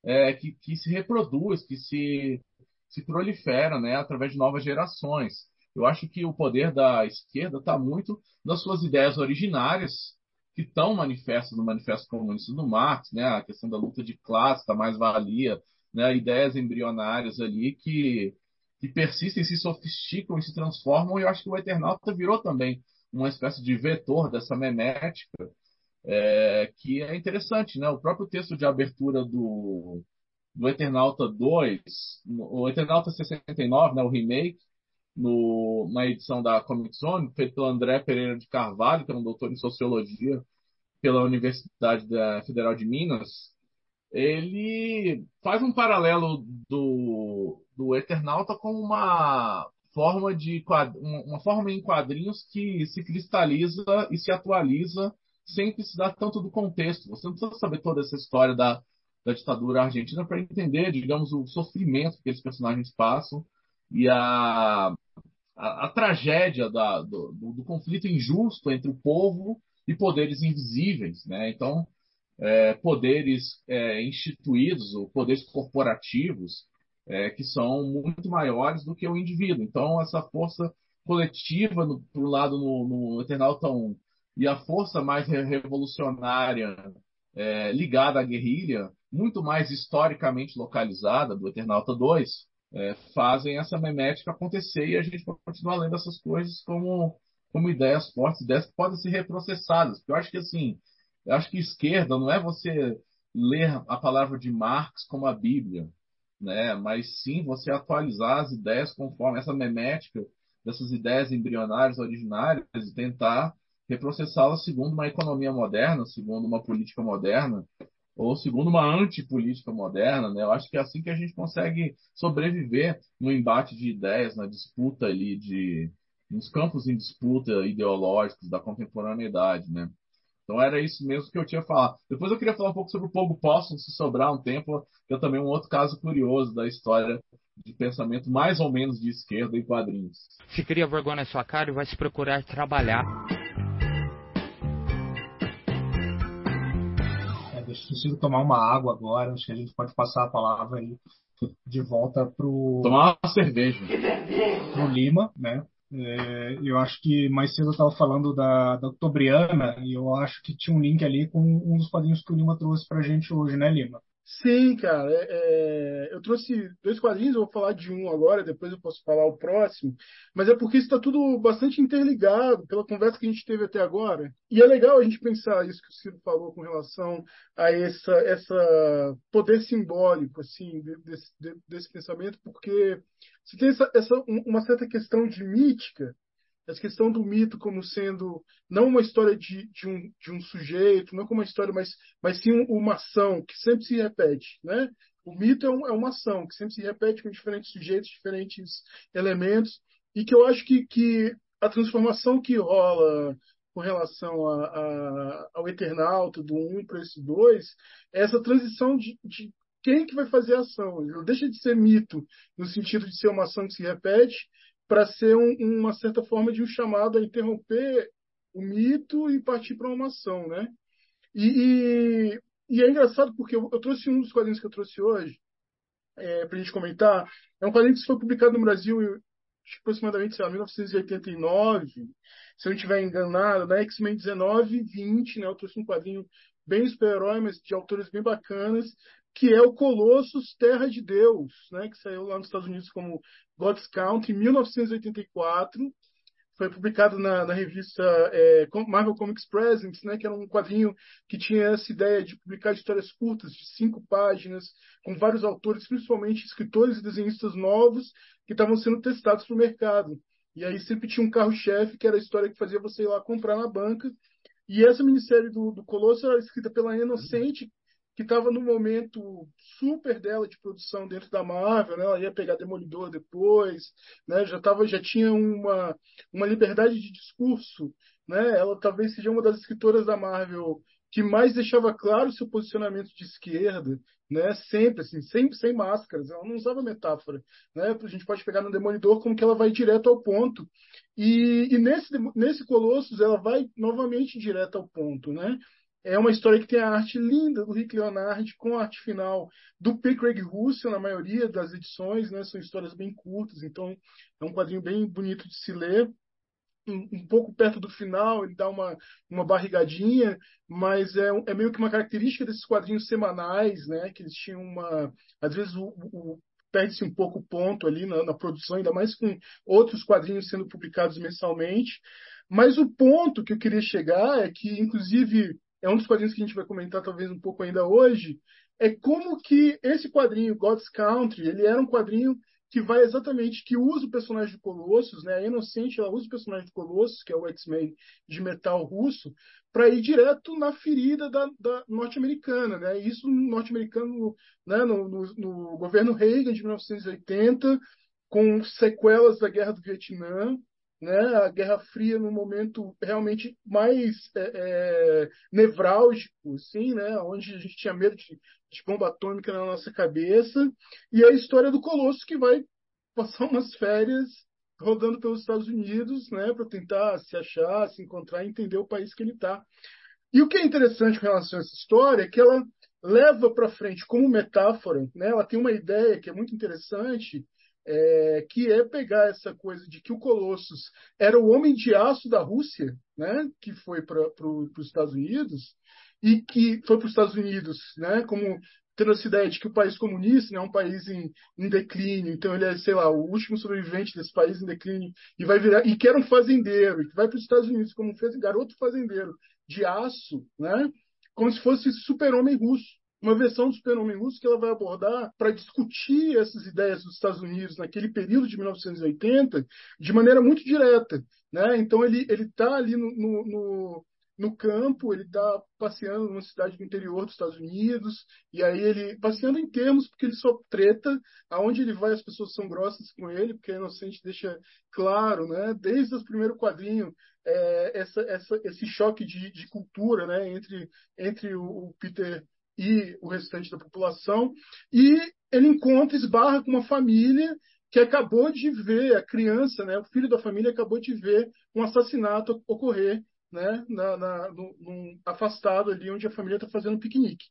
Speaker 4: é, que, que se reproduz, que se, se prolifera né, através de novas gerações. Eu acho que o poder da esquerda está muito nas suas ideias originárias, que estão manifestas no Manifesto Comunista do Marx, né, a questão da luta de classe, da mais-valia, né, ideias embrionárias ali que, que persistem, se sofisticam e se transformam, e eu acho que o Eternauta virou também uma espécie de vetor dessa memética, é, que é interessante, né? O próprio texto de abertura do, do Eternauta 2, o Eternauta 69, né, o remake, no, na edição da Comic Zone, feito pelo André Pereira de Carvalho, que é um doutor em sociologia pela Universidade Federal de Minas, ele faz um paralelo do, do Eternauta com uma forma de uma forma em quadrinhos que se cristaliza e se atualiza sem precisar tanto do contexto. Você não precisa saber toda essa história da, da ditadura argentina para entender, digamos, o sofrimento que esses personagens passam e a, a, a tragédia da, do, do, do, conflito injusto entre o povo e poderes invisíveis. Né? Então, é, poderes é, instituídos ou poderes corporativos é, que são muito maiores do que o indivíduo. Então, essa força coletiva, no, um lado, no, no Eternauta 1, e a força mais revolucionária é, ligada à guerrilha, muito mais historicamente localizada do Eternauta 2, é, fazem essa memética acontecer e a gente pode continuar lendo essas coisas como, como ideias fortes, ideias que podem ser reprocessadas. Porque eu acho que assim, eu acho que esquerda não é você ler a palavra de Marx como a Bíblia né? Mas sim você atualizar as ideias conforme essa memética dessas ideias embrionárias originárias e tentar reprocessá-las segundo uma economia moderna, segundo uma política moderna ou segundo uma antipolítica moderna, né? Eu acho que é assim que a gente consegue sobreviver no embate de ideias, na disputa ali de nos campos em disputa ideológicos da contemporaneidade, né? Então era isso mesmo que eu tinha falado. Depois eu queria falar um pouco sobre o Pogo Possum, se sobrar um tempo, que é também um outro caso curioso da história de pensamento mais ou menos de esquerda em quadrinhos.
Speaker 7: Se cria vergonha na sua cara e vai se procurar trabalhar.
Speaker 1: É, deixa eu preciso tomar uma água agora, acho que a gente pode passar a palavra aí de volta pro.
Speaker 4: Tomar uma cerveja.
Speaker 1: Pro Lima, né? É, eu acho que mais cedo eu estava falando da, da Octobriana e eu acho que tinha um link ali com um dos quadrinhos que o Lima trouxe para a gente hoje, né, Lima?
Speaker 6: Sim, cara. É, é, eu trouxe dois quadrinhos, eu vou falar de um agora, depois eu posso falar o próximo. Mas é porque está tudo bastante interligado pela conversa que a gente teve até agora. E é legal a gente pensar isso que o Ciro falou com relação a essa, essa poder simbólico assim desse, desse pensamento, porque você tem essa, essa uma certa questão de mítica essa questão do mito como sendo não uma história de, de, um, de um sujeito, não como uma história, mas, mas sim uma ação que sempre se repete. Né? O mito é, um, é uma ação que sempre se repete com diferentes sujeitos, diferentes elementos, e que eu acho que, que a transformação que rola com relação a, a, ao Eternauta, do 1 para esse 2, é essa transição de, de quem que vai fazer a ação. Ele deixa de ser mito, no sentido de ser uma ação que se repete, para ser um, uma certa forma de um chamado a interromper o mito e partir para uma ação, né? E, e, e é engraçado porque eu, eu, trouxe um dos quadrinhos que eu trouxe hoje é, para a gente comentar. É um quadrinho que foi publicado no Brasil aproximadamente, sei lá, 1989, se eu não estiver enganado, né? X-Men 19 e 20, né? Eu trouxe um quadrinho bem super-herói, mas de autores bem bacanas, que é o Colossus Terra de Deus, né? Que saiu lá nos Estados Unidos como God's Country, em 1984 foi publicado na, na revista é, Marvel Comics Presents, né, que era um quadrinho que tinha essa ideia de publicar histórias curtas, de cinco páginas, com vários autores, principalmente escritores e desenhistas novos, que estavam sendo testados para o mercado. E aí sempre tinha um carro-chefe, que era a história que fazia você ir lá comprar na banca. E essa minissérie do, do Colosso era escrita pela Inocente, que estava no momento super dela de produção dentro da Marvel, né? Ela ia pegar Demolidor depois, né? Já tava, já tinha uma uma liberdade de discurso, né? Ela talvez seja uma das escritoras da Marvel que mais deixava claro seu posicionamento de esquerda, né? Sempre assim, sempre sem máscaras. Ela não usava metáfora, né? A gente pode pegar no Demolidor como que ela vai direto ao ponto. E, e nesse nesse Colossus ela vai novamente direto ao ponto, né? É uma história que tem a arte linda do Rick Leonard, com a arte final do P. Craig Russell, na maioria das edições, né? São histórias bem curtas, então é um quadrinho bem bonito de se ler. Um, um pouco perto do final, ele dá uma, uma barrigadinha, mas é, é meio que uma característica desses quadrinhos semanais, né? Que eles tinham uma. Às vezes o, o perde-se um pouco o ponto ali na, na, produção, ainda mais com outros quadrinhos sendo publicados mensalmente. Mas o ponto que eu queria chegar é que, inclusive, é um dos quadrinhos que a gente vai comentar talvez um pouco ainda hoje, é como que esse quadrinho, God's Country, ele era um quadrinho que vai exatamente, que usa o personagem de Colossus, né? A Inocente, ela usa o personagem de Colossus, que é o X-Men de metal russo, para ir direto na ferida da, da norte-americana, né? Isso no norte-americano, né? No, no, no, governo Reagan de 1980, com sequelas da Guerra do Vietnã, né, a Guerra Fria no momento realmente mais é, é, nevrálgico, assim, né, onde a gente tinha medo de, de, bomba atômica na nossa cabeça, e a história do Colosso que vai passar *laughs* umas férias rodando pelos Estados Unidos, né, para tentar se achar, se encontrar, entender o país que ele está. E o que é interessante com relação a essa história é que ela leva para frente como metáfora, né, ela tem uma ideia que é muito interessante é, que é pegar essa coisa de que o Colossus era o homem de aço da Rússia, né, que foi para os Estados Unidos, e que foi para os Estados Unidos, né, como tendo essa ideia de que o país comunista é um país em, em, declínio, então ele é, sei lá, o último sobrevivente desse país em declínio, e vai virar, e que era um fazendeiro, e que vai para os Estados Unidos como um garoto fazendeiro de aço, né, como se fosse super-homem russo uma versão do Super-Homem Russo que ela vai abordar para discutir essas ideias dos Estados Unidos naquele período de 1980 de maneira muito direta. Né? Então, ele está ali no, no, no, no, campo, ele está passeando numa cidade do interior dos Estados Unidos, e aí ele, passeando em termos, porque ele só treta, aonde ele vai as pessoas são grossas com ele, porque a Inocente deixa claro, né? desde o primeiro quadrinho, é, essa, essa, esse choque de, de cultura né? entre, entre o, o Peter e o restante da população. E ele encontra, esbarra com uma família que acabou de ver, a criança, né, o filho da família acabou de ver um assassinato ocorrer né, na, na, no, num afastado ali onde a família está fazendo piquenique.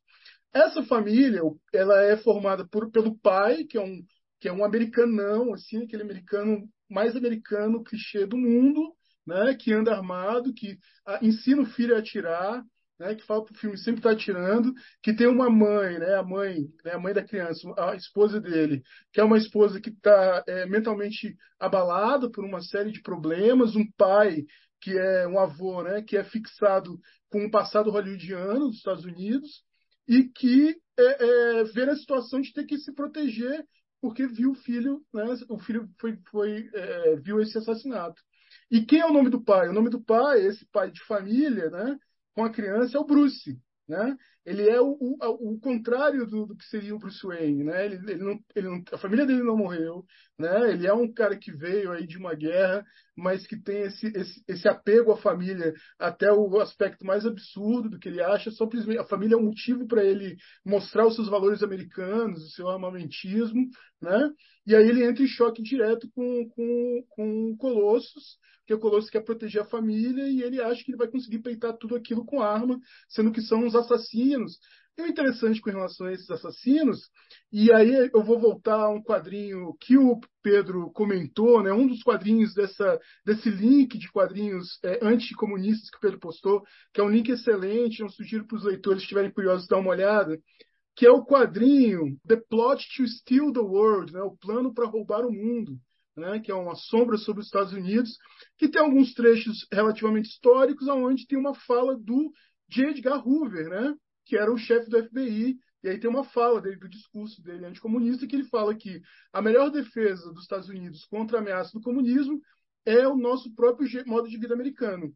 Speaker 6: Essa família, ela é formada por, pelo pai, que é um que é um americanão, assim, aquele americano mais americano clichê do mundo, né, que anda armado, que ensina o filho a atirar, né, que fala para o filme sempre está atirando, que tem uma mãe, né, a mãe, né, a mãe da criança, a esposa dele, que é uma esposa que está é, mentalmente abalada por uma série de problemas, um pai que é um avô, né, que é fixado com o passado hollywoodiano dos Estados Unidos e que é, é, vê a situação de ter que se proteger porque viu o filho, né, o filho foi, foi é, viu esse assassinato. E quem é o nome do pai? O nome do pai, esse pai de família, né, com a criança é o Bruce, né? ele é o, o, o contrário do, do, que seria o Bruce Wayne, né? Ele, ele não, ele não, a família dele não morreu, né? Ele é um cara que veio aí de uma guerra, mas que tem esse, esse, esse apego à família até o aspecto mais absurdo do que ele acha. Simplesmente a família é um motivo para ele mostrar os seus valores americanos, o seu armamentismo, né? E aí ele entra em choque direto com, com, com Colossus, porque o Colossus quer proteger a família e ele acha que ele vai conseguir peitar tudo aquilo com arma, sendo que são os assassinos. E o interessante com relação a esses assassinos, e aí eu vou voltar a um quadrinho que o Pedro comentou, né, um dos quadrinhos dessa, desse link de quadrinhos é, anticomunistas que o Pedro postou, que é um link excelente, eu sugiro para os leitores que estiverem curiosos dar uma olhada, que é o quadrinho The Plot to Steal the World, né, o plano para roubar o mundo, né, que é uma sombra sobre os Estados Unidos, que tem alguns trechos relativamente históricos, onde tem uma fala do J. Edgar Hoover, né, que era o chefe do FBI, e aí tem uma fala dele, do discurso dele anticomunista, que ele fala que a melhor defesa dos Estados Unidos contra a ameaça do comunismo é o nosso próprio modo de vida americano.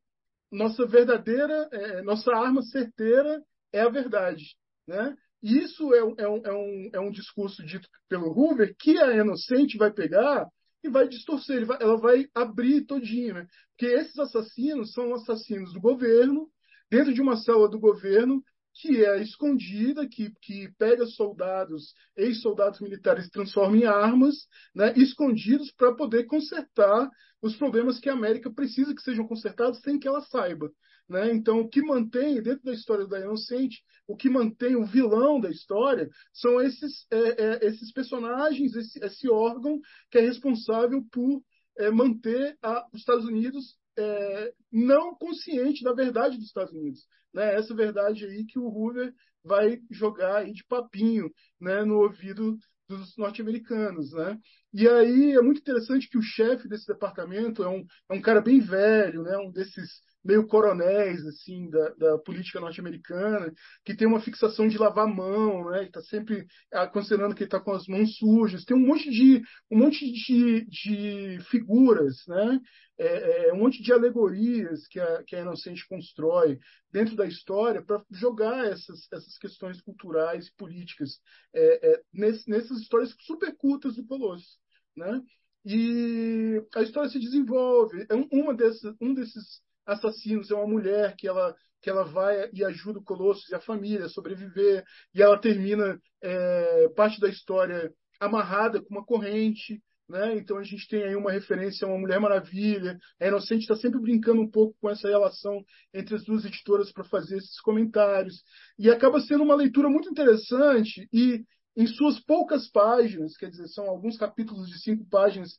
Speaker 6: Nossa verdadeira, é, nossa arma certeira é a verdade. Né? Isso é, é, um, é, um, é um discurso dito pelo Hoover que a inocente vai pegar e vai distorcer, vai, ela vai abrir todinho, né? Porque esses assassinos são assassinos do governo, dentro de uma célula do governo, que é escondida, que, que pega soldados, ex-soldados militares, transforma em armas, né, escondidos para poder consertar os problemas que a América precisa que sejam consertados sem que ela saiba. Né? Então, o que mantém, dentro da história da Inocente, o que mantém o vilão da história são esses, é, é, esses personagens, esse, esse, órgão que é responsável por é, manter a, os Estados Unidos é, não consciente da verdade dos Estados Unidos. Né? Essa verdade aí que o Hoover vai jogar de papinho né, no ouvido dos norte-americanos, né? E aí é muito interessante que o chefe desse departamento é um, é um cara bem velho, né? Um desses meio coronéis assim da, da política norte-americana, que tem uma fixação de lavar a mão, né? Está sempre considerando que ele está com as mãos sujas. Tem um monte de um monte de, de figuras, né? É, é, um monte de alegorias que a, que a Inocente constrói dentro da história para jogar essas, essas questões culturais e políticas é, é, nessas histórias super cultas do Colossus, né? E a história se desenvolve. É uma desses, um desses assassinos, é uma mulher que ela, que ela vai e ajuda o Colossus e a família a sobreviver, e ela termina é, parte da história amarrada com uma corrente. Né? Então a gente tem aí uma referência a uma Mulher Maravilha. A Inocente está sempre brincando um pouco com essa relação entre as duas editoras para fazer esses comentários. E acaba sendo uma leitura muito interessante e em suas poucas páginas, quer dizer, são alguns capítulos de cinco páginas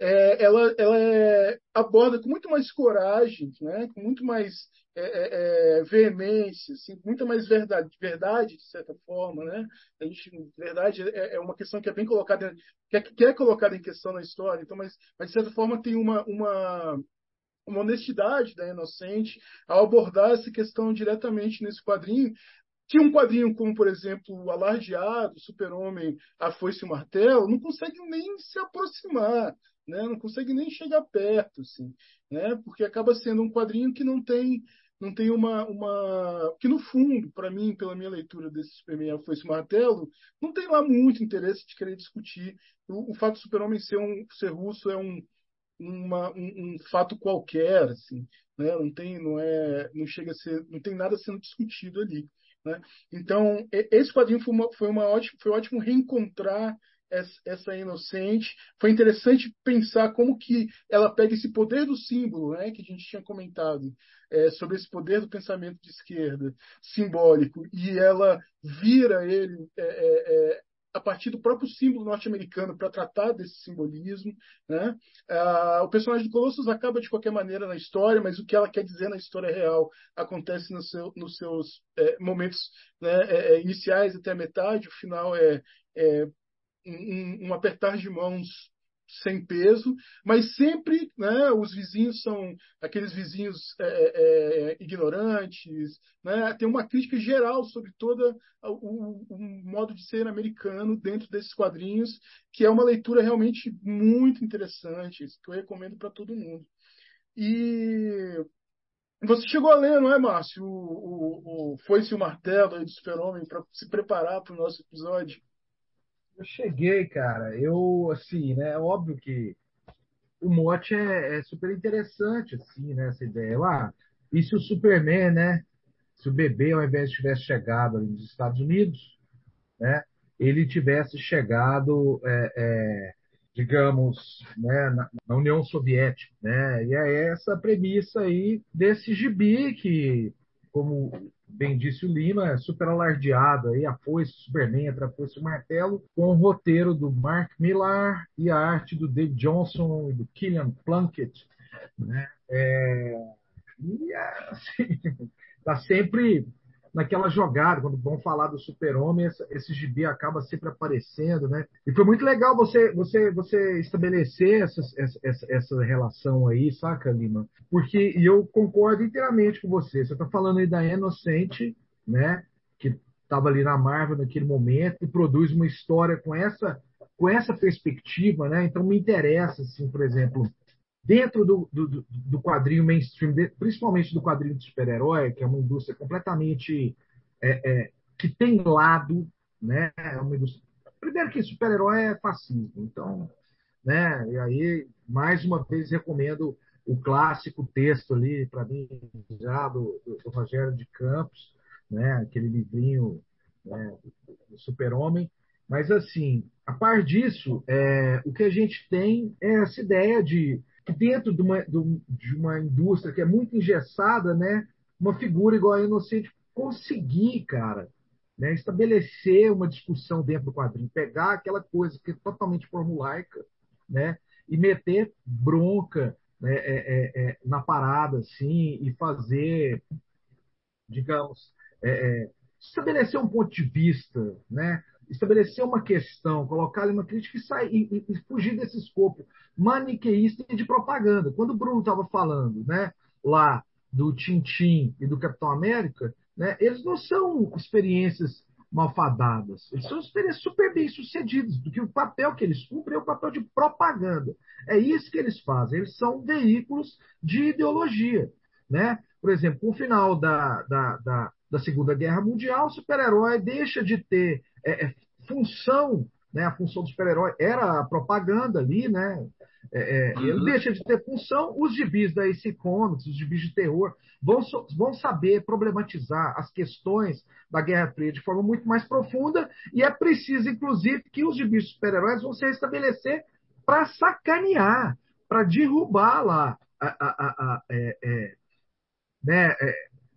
Speaker 6: é, ela, ela é, aborda com muito mais coragem, né? com muito mais é, é, é veemência, assim, muita mais verdade, verdade, de certa forma. Né? A gente, verdade é, é uma questão que é bem colocada, que é, que é colocada em questão na história, então, mas, mas de certa forma tem uma, uma, uma honestidade da Inocente ao abordar essa questão diretamente nesse quadrinho, que um quadrinho como, por exemplo, o Alardeado, Super-Homem, A Foice e o Martelo, não consegue nem se aproximar né? Não consegue nem chegar perto, assim, né? Porque acaba sendo um quadrinho que não tem não tem uma, uma que no fundo, para mim, pela minha leitura desse Superman foi esse martelo, não tem lá muito interesse de querer discutir o, o fato do Super-Homem ser um ser russo é um uma, um, um, fato qualquer, assim, né? Não tem, não é, não chega a ser, não tem nada sendo discutido ali, né? Então, esse quadrinho foi uma, foi uma ótimo, foi ótimo reencontrar essa inocente. Foi interessante pensar como que ela pega esse poder do símbolo, né, que a gente tinha comentado, é, sobre esse poder do pensamento de esquerda simbólico, e ela vira ele é, é, é a partir do próprio símbolo norte-americano para tratar desse simbolismo. Né? Ah, o personagem do Colossus acaba de qualquer maneira na história, mas o que ela quer dizer na história real acontece no seu, nos seus é, momentos né, é, é iniciais até a metade, o final é, é um, um apertar de mãos sem peso, mas sempre né, os vizinhos são aqueles vizinhos é, é, é ignorantes. Né? Tem uma crítica geral sobre todo o, o, modo de ser americano dentro desses quadrinhos, que é uma leitura realmente muito interessante, que eu recomendo para todo mundo. E Você chegou a ler, não é, Márcio, o, o, o Foi-se o Martelo do Super-Homem para se preparar para o nosso episódio?
Speaker 3: Eu cheguei, cara. Eu, assim, né? É óbvio que o mote é, é, super interessante, assim, né? Essa ideia. Lá, e se o Superman, né? Se o bebê, ao invés de tivesse chegado ali nos Estados Unidos, né? Ele tivesse chegado é, é, digamos, né, na, na, União Soviética. Né? E é essa premissa aí desse gibi que, como bem disse o Lima, é super alardeado aí, a foice, Superman, a foice, o martelo, com o roteiro do Mark Millar e a arte do Dave Johnson e do Killian Plunkett. Né? É, e assim, *laughs* tá sempre naquela jogada, quando vão falar do super-homem, esse gibi acaba sempre aparecendo, né? E foi muito legal você você você estabelecer essa, essa, essa relação aí, saca, Lima? Porque e eu concordo inteiramente com você. Você está falando aí da Inocente, né? Que estava ali na Marvel naquele momento e produz uma história com essa com essa perspectiva, né? Então me interessa, assim, por exemplo, dentro do, do, do quadrinho mainstream, principalmente do quadrinho de super-herói, que é uma indústria completamente é, é, que tem lado, né? É uma indústria... Primeiro que super-herói é fascismo, então, né? E aí mais uma vez recomendo o clássico texto ali para mim já do, do, Rogério de Campos, né? Aquele livrinho né? do Super-Homem. Mas assim, a par disso, é, o que a gente tem é essa ideia de dentro de uma, de uma indústria que é muito engessada, né, uma figura igual a Inocente conseguir, cara, né, estabelecer uma discussão dentro do quadrinho, pegar aquela coisa que é totalmente formulaica, né, e meter bronca né, é, é, é, na parada, assim, e fazer, digamos, é, é, estabelecer um ponto de vista, né, estabelecer uma questão, colocar ali uma crítica e, sair, e, e fugir desse escopo maniqueísta e de propaganda. Quando o Bruno estava falando né, lá do Tintim e do Capitão América, né, eles não são experiências malfadadas, eles são experiências super bem sucedidas, porque o papel que eles cumprem é o papel de propaganda. É isso que eles fazem, eles são veículos de ideologia. Né? Por exemplo, no final da, da, da, da Segunda Guerra Mundial, o super-herói deixa de ter é, é, função, né? a função do super-herói era a propaganda ali, né? É, é, uhum. Ele deixa de ter função, os gibis da AC Comics, os gibis de terror, vão, vão saber problematizar as questões da Guerra Fria de forma muito mais profunda, e é preciso, inclusive, que os gibis super-heróis vão se restabelecer para sacanear, para derrubar lá a, a, a, é, é, né,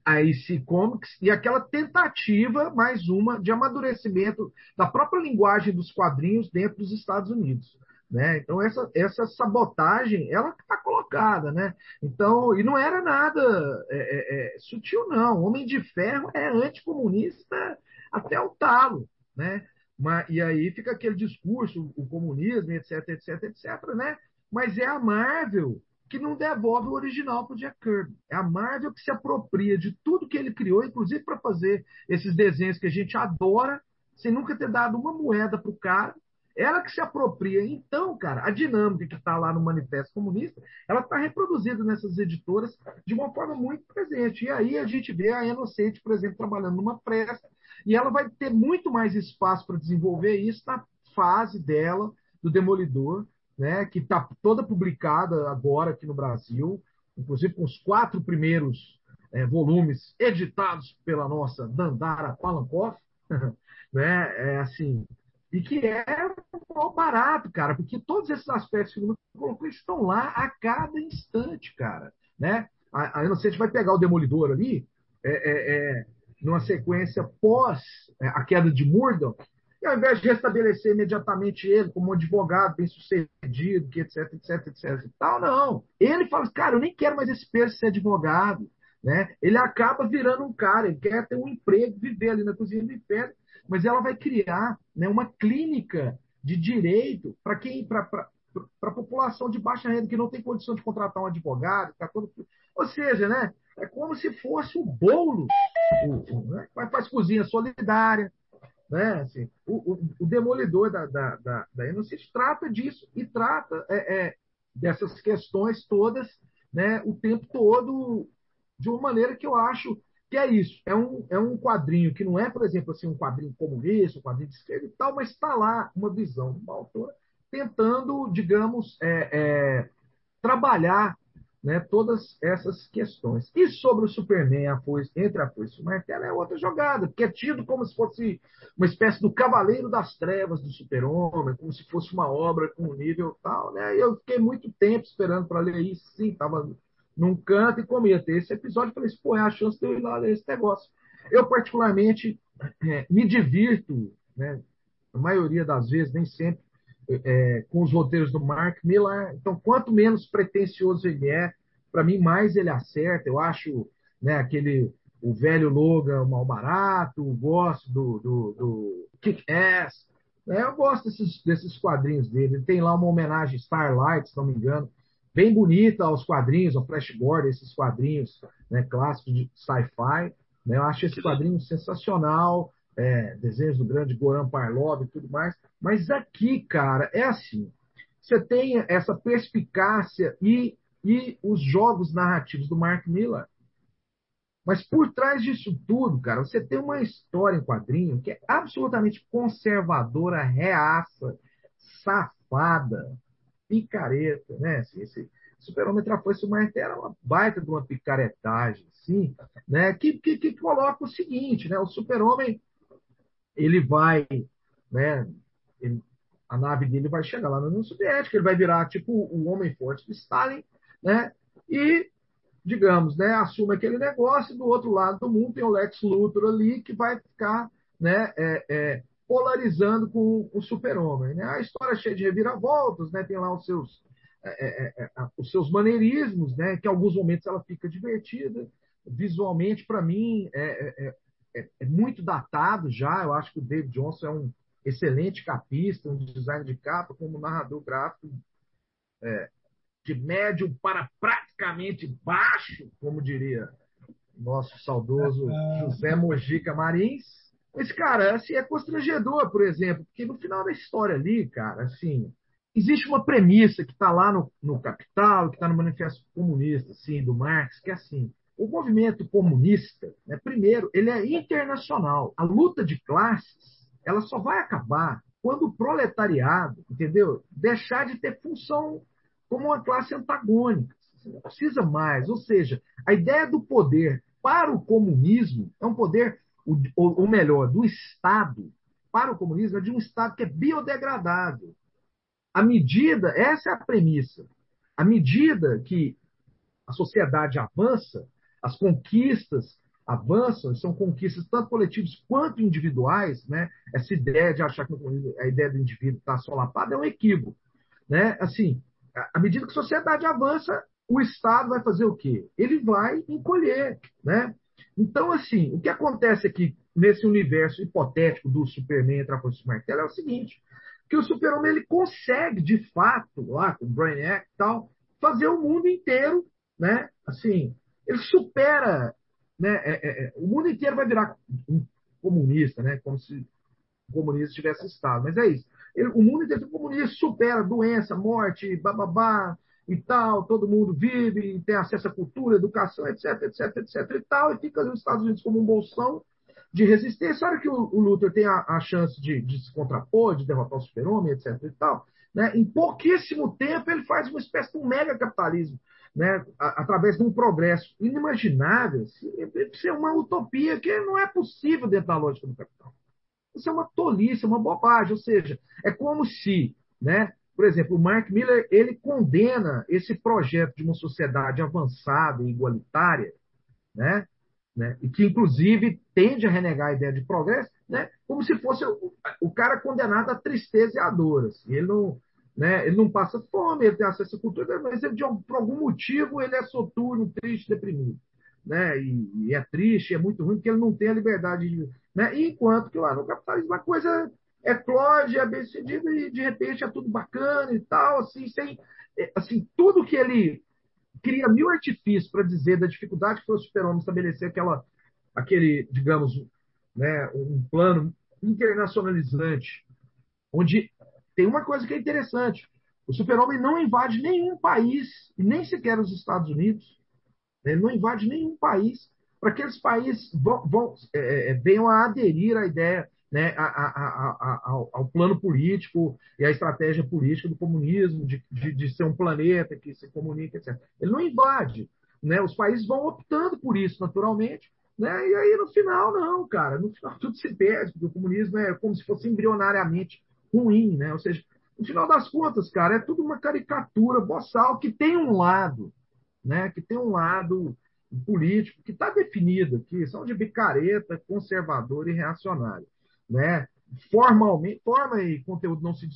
Speaker 3: a AC Comics e aquela tentativa, mais uma, de amadurecimento da própria linguagem dos quadrinhos dentro dos Estados Unidos. Né? Então, essa, essa sabotagem, ela está colocada. Né? Então, e não era nada é, é, é, sutil, não. Homem de Ferro é anticomunista até o talo. Né? Mas, e aí fica aquele discurso, o comunismo, etc, etc, etc. Né? Mas é a Marvel que não devolve o original para o Jack Kirby. É a Marvel que se apropria de tudo que ele criou, inclusive para fazer esses desenhos que a gente adora, sem nunca ter dado uma moeda para o cara. Ela que se apropria. Então, cara, a dinâmica que está lá no Manifesto Comunista, ela está reproduzida nessas editoras de uma forma muito presente. E aí a gente vê a Inocente, por exemplo, trabalhando numa pressa, e ela vai ter muito mais espaço para desenvolver isso na fase dela, do Demolidor, né, que está toda publicada agora aqui no Brasil, inclusive com os quatro primeiros é, volumes editados pela nossa Dandara Palankoff, *laughs* né, é assim, e que é um barato, cara, porque todos esses aspectos que o colocou estão lá a cada instante, cara, né? A, a Inocente vai pegar o Demolidor ali, é, é, é, numa sequência pós é, a queda de Murdoch, e ao invés de restabelecer imediatamente ele como um advogado bem sucedido, que etc, etc, etc e tal, não. Ele fala, cara, eu nem quero mais esse peso de ser advogado. Né? Ele acaba virando um cara, ele quer ter um emprego, viver ali na cozinha do inferno, mas ela vai criar né, uma clínica de direito para quem, para a população de baixa renda que não tem condição de contratar um advogado, tá todo... ou seja, né, é como se fosse o bolo, né? faz cozinha solidária, né? Assim, o, o, o demolidor da, da, da, da Inocente trata disso e trata é, é, dessas questões todas né, o tempo todo de uma maneira que eu acho que é isso. É um, é um quadrinho que não é, por exemplo, assim, um quadrinho comunista, um quadrinho de esquerda e tal, mas está lá uma visão de uma autora tentando, digamos, é, é, trabalhar né, todas essas questões. E sobre o Superman a foice, entre a foice e o martelo é outra jogada, porque é tido como se fosse uma espécie do cavaleiro das trevas do super-homem, como se fosse uma obra com um nível tal. Né? E eu fiquei muito tempo esperando para ler isso, sim, estava num canto e comia ter esse episódio, falei, pô, é a chance de eu ir lá ler esse negócio. Eu, particularmente, é, me divirto, né, a maioria das vezes, nem sempre, é, com os roteiros do Mark Millar. Então, quanto menos pretencioso ele é, para mim, mais ele acerta. Eu acho né, aquele o velho Logan mal barato, gosto do, do, do Kick-Ass. Né? Eu gosto desses, desses quadrinhos dele. Ele tem lá uma homenagem Starlight, se não me engano, bem bonita aos quadrinhos, ao Flashboard, esses quadrinhos né, clássicos de sci-fi. Né? Eu acho esse quadrinho sensacional é, desenhos do grande Goran Parlov e tudo mais. Mas aqui, cara, é assim. Você tem essa perspicácia e, e os jogos narrativos do Mark Miller. Mas por trás disso tudo, cara, você tem uma história em quadrinho que é absolutamente conservadora, reaça, safada, picareta, né? Assim, esse Super-Homem Trafoice Martelo é uma baita de uma picaretagem, sim, né? Que, que, que coloca o seguinte, né? O Super-Homem ele vai, né, ele, a nave dele vai chegar lá na União Soviética, ele vai virar tipo o homem forte de Stalin, né, e, digamos, né, assume aquele negócio, e do outro lado do mundo tem o Lex Luthor ali, que vai ficar, né, é, é, polarizando com o super-homem. Né? A história é cheia de reviravoltas, né, tem lá os seus, é, é, é os seus maneirismos, né, que em alguns momentos ela fica divertida, visualmente, para mim, é, é, é, muito datado já. Eu acho que o David Johnson é um excelente capista, um design de capa, como narrador gráfico é, de médio para praticamente baixo, como diria nosso saudoso *laughs* José Mojica Marins. Mas, cara, assim, é constrangedor, por exemplo, porque no final da história ali, cara, assim, existe uma premissa que está lá no, no Capital, que está no Manifesto Comunista, assim, do Marx, que é assim, o movimento comunista, né, primeiro, ele é internacional. A luta de classes, ela só vai acabar quando o proletariado, entendeu, deixar de ter função como uma classe antagônica. Não precisa mais. Ou seja, a ideia do poder para o comunismo é um poder, ou melhor, do Estado para o comunismo é de um Estado que é biodegradável. À medida, essa é a premissa, à medida que a sociedade avança, as conquistas avançam, são conquistas tanto coletivas quanto individuais, né? Essa ideia de achar que a ideia do indivíduo está solapada é um equívoco, né? Assim, à medida que a sociedade avança, o Estado vai fazer o quê? Ele vai encolher, né? Então, assim, o que acontece aqui nesse universo hipotético do Superman entrar com o martelo é o seguinte, que o Super-Homem ele consegue, de fato, lá com o Brainiac e tal, fazer o mundo inteiro, né? Assim, ele supera. Né, é, é, é, o mundo inteiro vai virar um comunista, né, como se o comunismo tivesse estado. Mas é isso. Ele, o mundo inteiro comunista supera doença, morte, bababá e tal. Todo mundo vive, tem acesso à cultura, educação, etc, etc, etc e tal. E fica nos Estados Unidos como um bolsão de resistência. A que o, o Luther tem a, a chance de, de, se contrapor, de derrotar o super-homem, etc e tal, né, em pouquíssimo tempo ele faz uma espécie de um mega capitalismo né, através de um progresso inimaginável, isso é uma utopia que não é possível dentro da lógica do capital. Isso é uma tolice, uma bobagem. Ou seja, é como se, né, por exemplo, o Mark Miller ele condena esse projeto de uma sociedade avançada e igualitária, né, né, e que inclusive tende a renegar a ideia de progresso, né, como se fosse o, o cara condenado à tristeza e à dor. Assim. Ele não, né? Ele não passa fome, ele tem acesso à cultura, mas ele, de, por algum motivo ele é soturno, triste, deprimido. Né? E, e, é triste, é muito ruim, porque ele não tem a liberdade de. Né? Enquanto que lá no capitalismo a coisa eclode, é bem sucedida e de repente é tudo bacana e tal, assim, sem. É, assim, tudo que ele cria mil artifícios para dizer da dificuldade que foi o super-homem estabelecer aquela, aquele, digamos, né, um plano internacionalizante, onde tem uma coisa que é interessante. O super-homem não invade nenhum país, nem sequer os Estados Unidos. Ele não invade nenhum país para que aqueles países vão, vão é, é, venham a aderir à ideia, né, a, a, a, ao, ao, plano político e à estratégia política do comunismo, de, de, de, ser um planeta que se comunica, etc. Ele não invade. Né? Os países vão optando por isso, naturalmente. Né? E aí, no final, não, cara. No final, tudo se perde, porque o comunismo é como se fosse embrionariamente ruim. Né? Ou seja, no final das contas, cara, é tudo uma caricatura boçal que tem um lado, né? que tem um lado político que está definido aqui, são de bicareta, conservador e reacionário. Né? Formalmente, forma e conteúdo não se,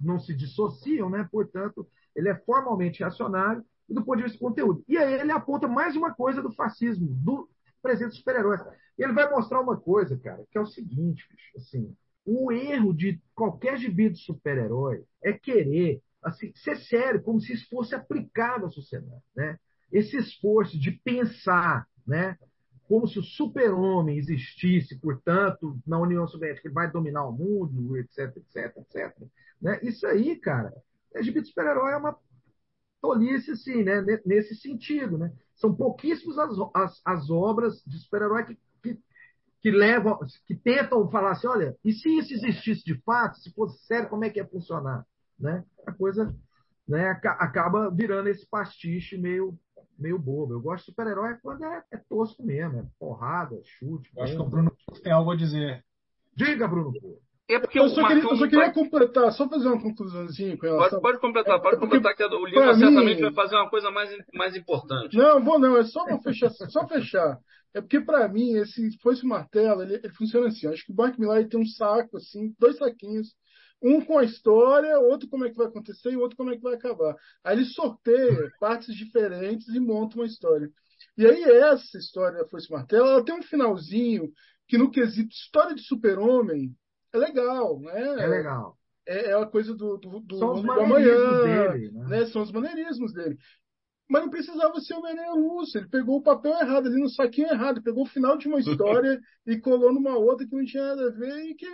Speaker 3: não se dissociam, né? portanto, ele é formalmente reacionário e do ponto de vista do conteúdo. E aí ele aponta mais uma coisa do fascismo, do presente dos super-heróis. Ele vai mostrar uma coisa, cara, que é o seguinte, bicho, assim, o erro de qualquer gibi de super-herói é querer assim, ser sério, como se isso fosse aplicado à sociedade. Né? Esse esforço de pensar né, como se o super-homem existisse, portanto, na União Soviética ele vai dominar o mundo, etc, etc, etc. Né? Isso aí, cara, é gibi de super-herói é uma tolice, assim, né? nesse sentido. Né? São pouquíssimas as, as, as obras de super-herói que, que, levam, que tentam falar assim, olha, e se isso existisse de fato, se fosse sério, como é que ia funcionar? Né? A coisa né, acaba virando esse pastiche meio, meio bobo. Eu gosto de super-herói quando é, é, tosco mesmo, é porrada, chute.
Speaker 1: Eu acho que o Bruno tem algo a dizer.
Speaker 3: Diga, Bruno.
Speaker 6: É porque eu só, queria, eu só queria completar, só fazer uma conclusãozinha com
Speaker 2: relação... Pode, pode completar, pode é completar, que o livro certamente mim... vai fazer uma coisa mais, mais importante.
Speaker 6: Não, vou não, é só fechar, só fechar. É porque, para mim, esse fosse o martelo, ele, ele, funciona assim. Acho que o Mark Millar tem um saco, assim, dois saquinhos. Um com a história, outro como é que vai acontecer e outro como é que vai acabar. Aí ele sorteia partes diferentes e monta uma história. E aí essa história, Fosse Martelo, ela tem um finalzinho que no quesito história de super-homem, é legal, né?
Speaker 3: É legal.
Speaker 6: É, é a coisa do, do, do, São os do amanhã, dele, né? né? São os maneirismos dele. Mas não precisava ser o Menino Russo. Ele pegou o papel errado ali no saquinho errado. Pegou o final de uma história *laughs* e colou numa outra que não tinha nada a ver e que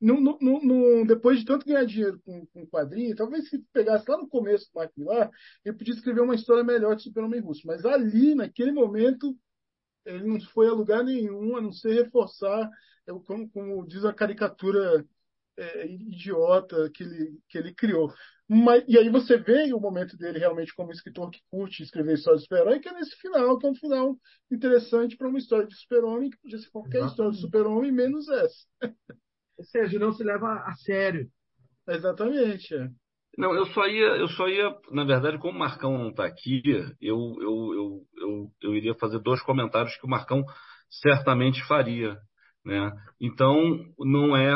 Speaker 6: não, não, não, depois de tanto ganhar dinheiro com, com quadrinho, talvez se pegasse lá no começo do Mark Millar, ele podia escrever uma história melhor de Super-Homem Russo. Mas ali, naquele momento, ele não foi a lugar nenhum, a não ser reforçar como, como diz a caricatura é, idiota que ele, que ele criou. Mas, e aí você vê o momento dele realmente como escritor que curte escrever histórias de super-herói, que é nesse final, que é um final interessante para uma história de super-homem, que podia ser qualquer Exatamente. história de super-homem, menos essa.
Speaker 3: Ou seja, não se leva a sério.
Speaker 6: Exatamente. É.
Speaker 2: Não, eu só ia, eu só ia, na verdade, como o Marcão não está aqui, eu, eu, eu, eu, eu iria fazer dois comentários que o Marcão certamente faria. Né? Então, não é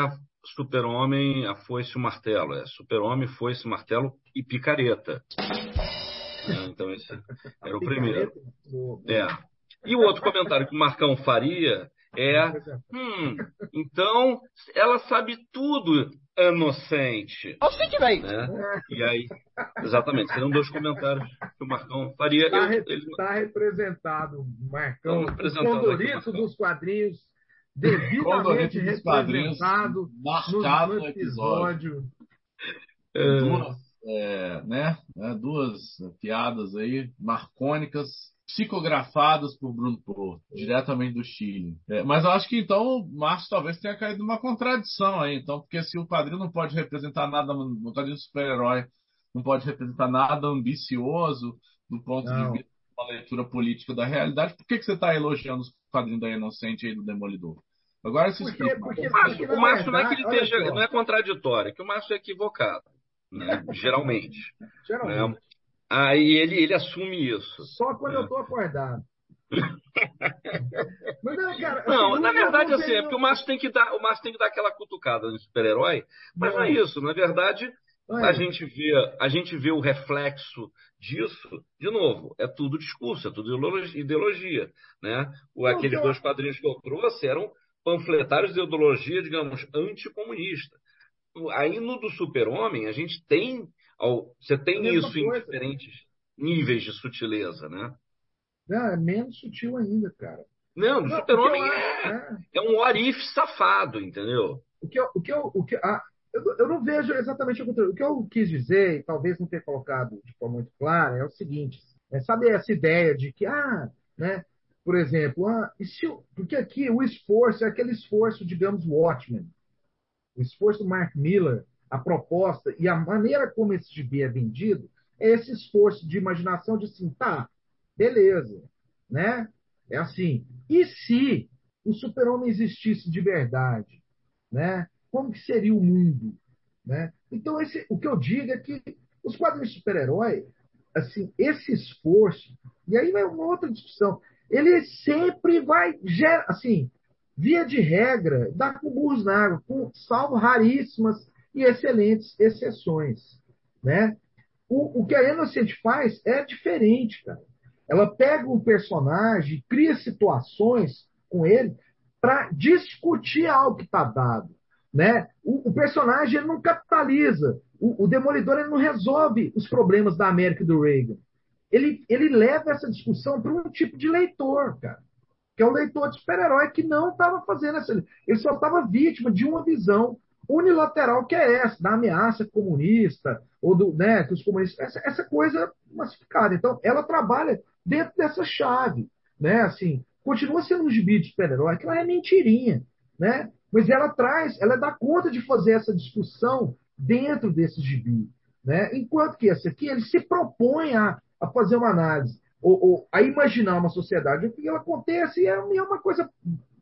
Speaker 2: super-homem, a foice e o martelo, é super-homem, foice, martelo e picareta. É, então, esse *laughs* era o primeiro. É. E o outro comentário que o Marcão faria é: hum, então ela sabe tudo, inocente.
Speaker 5: Você
Speaker 2: Né? E aí, exatamente, seriam dois comentárires que o Marcão faria.
Speaker 3: Está re, ele... tá representado, Marcão, o condorito dos quadrinhos devidamente representado
Speaker 4: marcado no, episódio. É. Duas, é, né, né, duas piadas aí marcônicas psicografadas por Bruno Porto, diretamente do Chile. É, mas eu acho que então o Márcio talvez tenha caído numa contradição aí, então, porque se o padrinho não pode representar nada no quadrinho super-herói, não pode representar nada ambicioso do ponto não. de vista uma leitura política da realidade, por que, que você está elogiando os quadrinhos da Inocente aí do Demolidor? Agora se
Speaker 2: porque, porque, o Márcio, o Márcio não é que ele esteja, não é contraditório, é que o Márcio é equivocado, né? *laughs* geralmente. geralmente. Né? Aí ele, ele assume isso.
Speaker 3: Só quando né? eu estou acordado. *laughs*
Speaker 2: mas não, cara, não assim, na verdade assim, é porque o Márcio tem que dar, o Márcio tem que dar aquela cutucada no super-herói, mas não. não é isso, na verdade, é. A gente vê, a gente vê o reflexo disso, de novo, é tudo discurso, é tudo ideologia, né? O, aqueles dois quadrinhos que eu trouxe eram panfletários de ideologia, digamos, anticomunista. Aí no do super-homem, a gente tem. Você tem isso coisa. em diferentes níveis de sutileza, né?
Speaker 3: Não, é menos sutil ainda, cara.
Speaker 2: Não, do super-homem é, é, é, um orif safado, entendeu?
Speaker 3: O que eu, o que eu, o que, ah, eu, eu não vejo exatamente o contrário. O que eu quis dizer, e talvez não ter colocado de forma muito clara, é o seguinte: É, sabe essa ideia de que, ah, né, por exemplo, ah, se, porque aqui o esforço é aquele esforço, digamos, Watchmen, o esforço do Mark Miller, a proposta e a maneira como esse gibi é vendido, é esse esforço de imaginação de assim, tá, beleza, né? É assim. E se o super-homem existisse de verdade, né? Como que seria o mundo, né? Então esse, o que eu digo é que os quadrinhos de super-herói, assim, esse esforço, e aí vai uma outra discussão, ele sempre vai, assim, via de regra, dá com burros na água, com, salvo raríssimas e excelentes exceções, né? O, o que a Innocent faz é diferente, cara. Ela pega um personagem, cria situações com ele para discutir algo que está dado. Né? O, o, personagem ele não capitaliza. O, o, Demolidor ele não resolve os problemas da América e do Reagan. Ele, ele leva essa discussão para um tipo de leitor, cara. Que é o leitor de super-herói que não estava fazendo essa. Ele só estava vítima de uma visão unilateral que é essa, da ameaça comunista, ou do, né, que os comunistas, essa, essa coisa massificada. Então, ela trabalha dentro dessa chave, né, assim, continua sendo um gibi de super-herói, que é mentirinha, né, mas ela traz, ela dá conta de fazer essa discussão dentro desse gibi, né, enquanto que esse aqui, ele se propõe a, a fazer uma análise, ou, ou a imaginar uma sociedade, que ela acontece e é, é uma coisa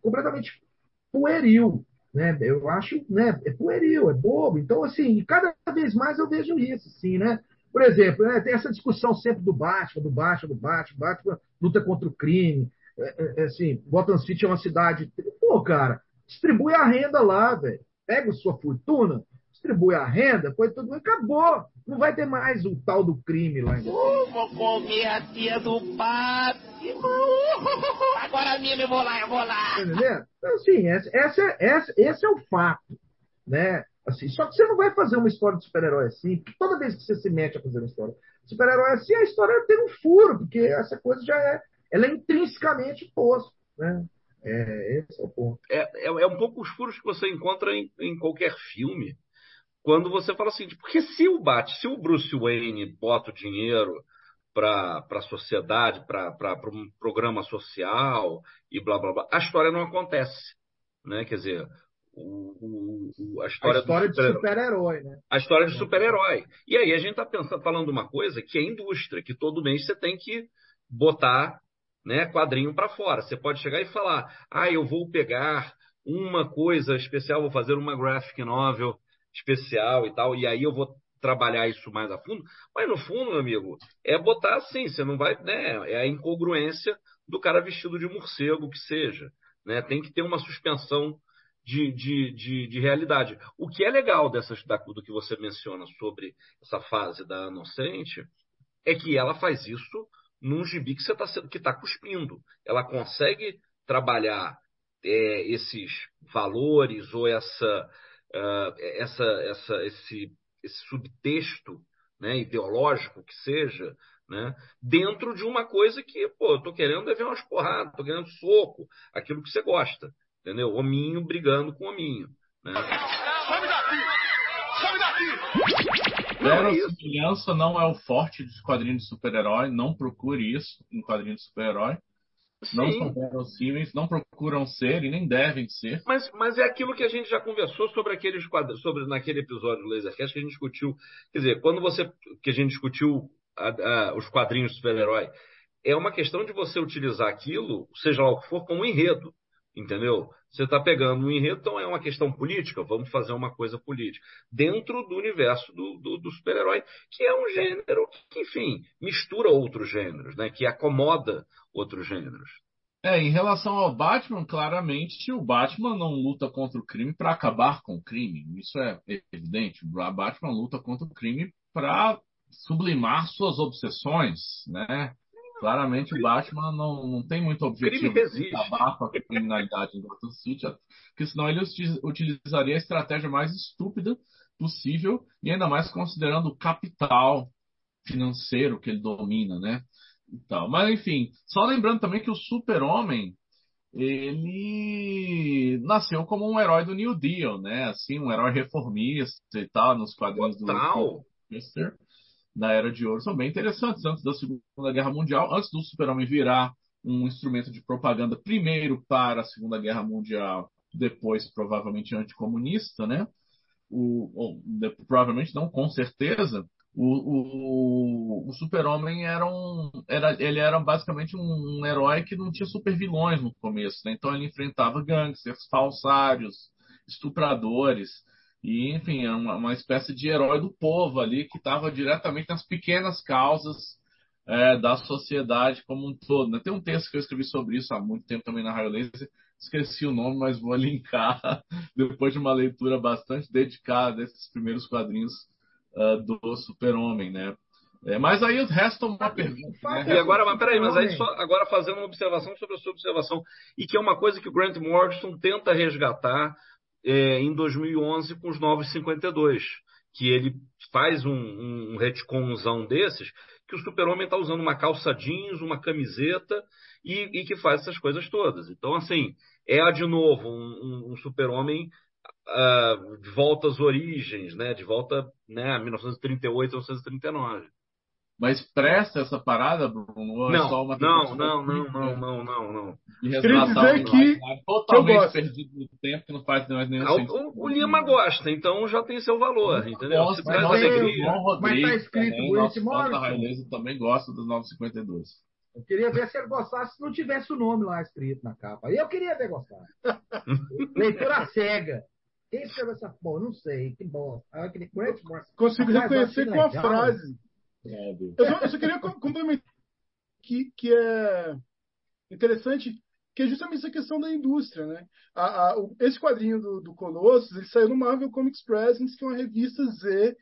Speaker 3: completamente pueril, né? Eu acho, né? É pueril, é bobo. Então, assim, cada vez mais eu vejo isso, assim, né? Por exemplo, né, tem essa discussão sempre do Batman, do Batman, do Batman, Batman luta contra o crime. É, é, é assim, Gotham City é uma cidade. Pô, cara, distribui a renda lá, velho. Pega a sua fortuna, distribui a renda, foi tudo, acabou. Não vai ter mais o tal do crime lá.
Speaker 8: Uh, vou comer a tia do Batman. *laughs* Agora mesmo eu vou lá, eu vou lá. Tá
Speaker 3: entendendo? Então, assim, essa, essa, essa, esse é o fato, né? Assim, só que você não vai fazer uma história de super-herói assim, porque toda vez que você se mete a fazer uma história de super-herói assim, a história tem um furo, porque essa coisa já é, ela é intrinsecamente posta, né? É, esse é o ponto.
Speaker 2: É, é, é, um pouco os furos que você encontra em, em qualquer filme. Quando você fala assim, porque se o Bat, se o Bruce Wayne bota o dinheiro para a sociedade, para um programa social e blá blá blá, a história não acontece. Né? Quer dizer, o, o, a história,
Speaker 3: a história de super-herói, super né?
Speaker 2: A história de super-herói. E aí a gente está falando uma coisa que é indústria, que todo mês você tem que botar né, quadrinho para fora. Você pode chegar e falar, ah, eu vou pegar uma coisa especial, vou fazer uma graphic novel especial e tal, e aí eu vou trabalhar isso mais a fundo, mas no fundo, meu amigo, é botar assim, você não vai, né, é a incongruência do cara vestido de morcego, que seja, né, tem que ter uma suspensão de, de, de, de realidade. O que é legal dessas, da, do que você menciona sobre essa fase da inocente é que ela faz isso num gibi que está que tá cuspindo. Ela consegue trabalhar é, esses valores ou essa, uh, essa, essa, esse esse subtexto né, ideológico que seja, né, dentro de uma coisa que, pô, eu tô querendo é ver umas porradas, tô querendo soco, aquilo que você gosta, entendeu? Hominho brigando com hominho. Né? Daqui!
Speaker 4: Verossimilhança não é o forte dos quadrinhos de super-herói, não procure isso em quadrinhos de super-herói. Não são verossímeis, não procuram ser e nem devem ser.
Speaker 2: Mas, mas é aquilo que a gente já conversou sobre aqueles quadros, sobre naquele episódio do Lasercast que a gente discutiu. Quer dizer, quando você que a gente discutiu a, a, os quadrinhos de super-herói, é uma questão de você utilizar aquilo, seja lá o que for, como um enredo. Entendeu? Você está pegando um enredo, então é uma questão política, vamos fazer uma coisa política. Dentro do universo do, do, do super-herói, que é um gênero que, enfim, mistura outros gêneros, né? que acomoda outros gêneros.
Speaker 4: É, em relação ao Batman, claramente o Batman não luta contra o crime para acabar com o crime. Isso é evidente. O Batman luta contra o crime para sublimar suas obsessões, né? Claramente o Batman não, não tem muito objetivo de acabar com a criminalidade em Gotham City, porque senão ele utilizaria a estratégia mais estúpida possível e ainda mais considerando o capital financeiro que ele domina, né? Então, mas enfim, só lembrando também que o Super-Homem ele nasceu como um herói do New Deal, né? Assim, um herói reformista e tal, nos quadrinhos
Speaker 2: Total.
Speaker 4: do. Da Era de Ouro são bem interessantes, antes da Segunda Guerra Mundial, antes do Super-Homem virar um instrumento de propaganda, primeiro para a Segunda Guerra Mundial, depois provavelmente anticomunista, né? O, ou, de, provavelmente não, com certeza, o, o, o Super-Homem era um. Era, ele era basicamente um, um herói que não tinha super vilões no começo, né? Então ele enfrentava gangsters, falsários, estupradores. E, enfim, era uma, uma espécie de herói do povo ali que estava diretamente nas pequenas causas é, da sociedade como um todo. Né? Tem um texto que eu escrevi sobre isso há muito tempo também na Raio Laser, esqueci o nome, mas vou *laughs* linkar depois de uma leitura bastante dedicada desses primeiros quadrinhos uh, do Super-Homem, né? É, mas aí resta uma pergunta. Né?
Speaker 2: E agora, mas peraí, mas aí só, agora fazendo uma observação sobre a sua observação, e que é uma coisa que o Grant Morrison tenta resgatar é, em 2011 com os Novos 52, que ele faz um, um retconzão desses, que o super-homem está usando uma calça jeans, uma camiseta, e, e, que faz essas coisas todas. Então, assim, é de novo um, um super-homem uh, de volta às origens, né? De volta né, a 1938, 1939.
Speaker 4: Mas presta essa parada, Bruno?
Speaker 2: Não, é só uma não, não, não, não, não, não, não.
Speaker 6: Queria dizer que
Speaker 4: totalmente perdido no tempo que não faz mais nenhum
Speaker 2: ah,
Speaker 4: sentido.
Speaker 2: O, o, Lima gosta, então já tem seu valor, entendeu?
Speaker 4: Gosto, mas, alegria.
Speaker 3: mas tá escrito Grant
Speaker 4: Morrison. também gosta dos 952.
Speaker 3: Eu queria ver se ele gostasse se não tivesse o nome lá escrito na capa. Eu queria ver gostar. *laughs* Leitura cega. Quem escreveu essa porra? Não sei. Que bosta. Ah,
Speaker 6: Consigo reconhecer com a frase. Eu só, eu só queria complementar que, que é interessante, que é justamente essa questão da indústria. Né? A, a, esse quadrinho do, do Colossus ele saiu no Marvel Comics Presents, que é uma revista Z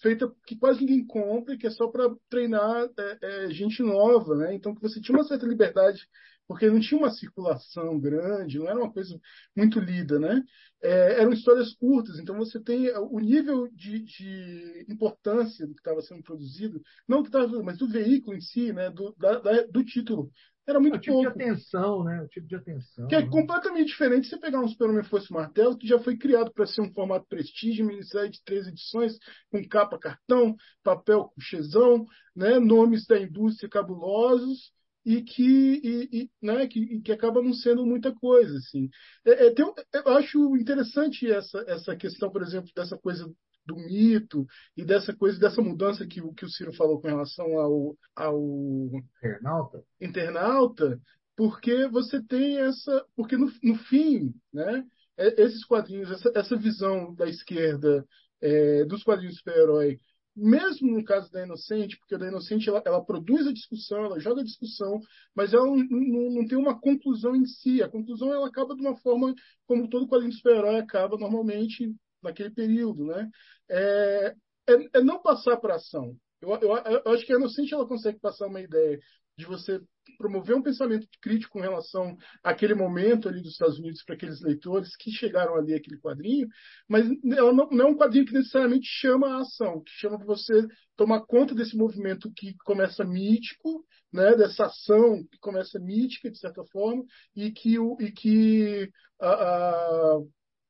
Speaker 6: feita que quase ninguém compra, que é só para treinar é, é, gente nova, né? Então que você tinha uma certa liberdade porque não tinha uma circulação grande, não era uma coisa muito lida, né? É, eram histórias curtas, então você tem o nível de, de importância do que estava sendo produzido, não do que estava, mas do veículo em si, né? Do, da, da, do título. Era muito
Speaker 3: o tipo
Speaker 6: pouco.
Speaker 3: de atenção, né? O tipo de atenção.
Speaker 6: Que é
Speaker 3: né?
Speaker 6: completamente diferente você pegar um Superman Fosse Martelo, que já foi criado para ser um formato prestígio, minissérie de três edições, com capa cartão, papel chezão, né? nomes da indústria cabulosos, e que, e, e, né, que, que acaba não sendo muita coisa. Assim. É, é, tem, eu acho interessante essa, essa questão, por exemplo, dessa coisa do mito e dessa coisa, dessa mudança que, que o Ciro falou com relação ao, ao
Speaker 3: internauta.
Speaker 6: internauta, porque você tem essa. Porque no, no fim, né, é, esses quadrinhos, essa, essa visão da esquerda é, dos quadrinhos super-herói mesmo no caso da Inocente, porque da Inocente ela, ela, produz a discussão, ela joga a discussão, mas ela não, não, não, tem uma conclusão em si. A conclusão ela acaba de uma forma como todo quadrinho de super-herói acaba normalmente naquele período, né? É, é, é não passar para ação. Eu, eu, eu, acho que a Inocente ela consegue passar uma ideia de você promover um pensamento crítico com relação àquele momento ali dos Estados Unidos para aqueles leitores que chegaram ali aquele quadrinho, mas não, não é um quadrinho que necessariamente chama a ação, que chama para você tomar conta desse movimento que começa mítico, né, dessa ação que começa mítica de certa forma e que e que a, a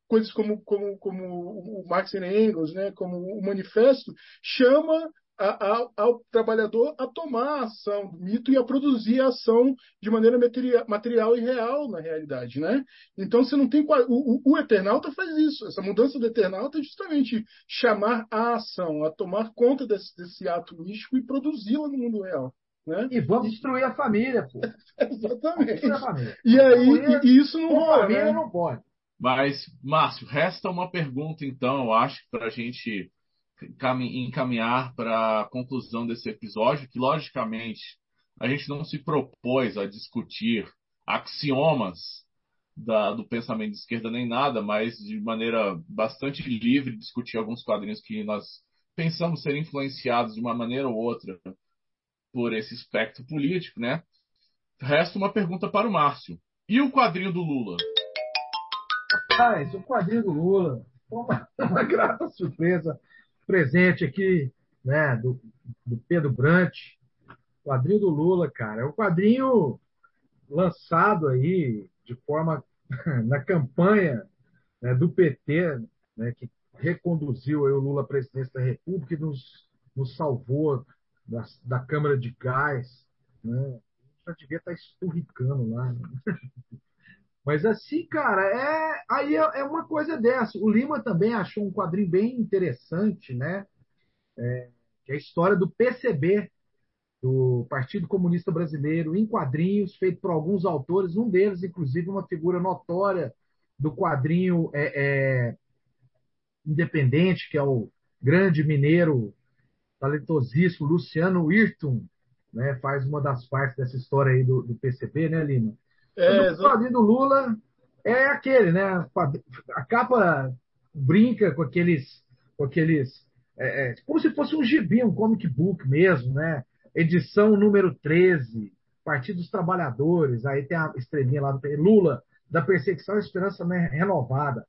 Speaker 6: coisas como, como, como o Marx e Engels, né, como o manifesto, chama a, a, ao trabalhador a tomar a ação do mito e a produzir a ação de maneira material, material e real na realidade, né? Então você não tem o, o, o Eternauta faz isso. Essa mudança do Eternauta é justamente chamar a ação, a tomar conta desse, desse ato místico e produzi-la no mundo real. Né?
Speaker 3: E vamos destruir a família, pô. *laughs*
Speaker 6: Exatamente. A família. E aí, e, e isso não rola.
Speaker 3: família
Speaker 6: né?
Speaker 3: não pode.
Speaker 4: Mas, Márcio, resta uma pergunta, então, eu acho, para a gente encaminhar para a conclusão desse episódio, que logicamente a gente não se propôs a discutir axiomas da, do pensamento de esquerda nem nada, mas de maneira bastante livre discutir alguns quadrinhos que nós pensamos ser influenciados de uma maneira ou outra por esse espectro político, né? Resta uma pergunta para o Márcio. E o quadrinho do Lula?
Speaker 3: Rapaz, o quadrinho do Lula. Uma, uma grata surpresa presente aqui, né, do, do Pedro Brant, quadrinho do Lula, cara. É um quadrinho lançado aí de forma *laughs* na campanha né, do PT, né, que reconduziu o Lula à presidência da República e nos nos salvou da, da câmara de gás. Né? Já devia estar esturricando lá. Né? *laughs* Mas assim, cara, é aí é, é, uma coisa dessa. O Lima também achou um quadrinho bem interessante, né? É, que é a história do PCB, do Partido Comunista Brasileiro, em quadrinhos, feito por alguns autores, um deles, inclusive, uma figura notória do quadrinho é, é, independente, que é o grande mineiro talentosíssimo Luciano Irton, né, faz uma das partes dessa história aí do, do PCB, né, Lima? É, o quadrinho do Lula é aquele, né? A capa brinca com aqueles, com aqueles, é, é, como se fosse um gibi, um comic book mesmo, né? Edição número 13, Partido dos Trabalhadores, aí tem a estrelinha lá do Lula, da perseguição à esperança né, renovada,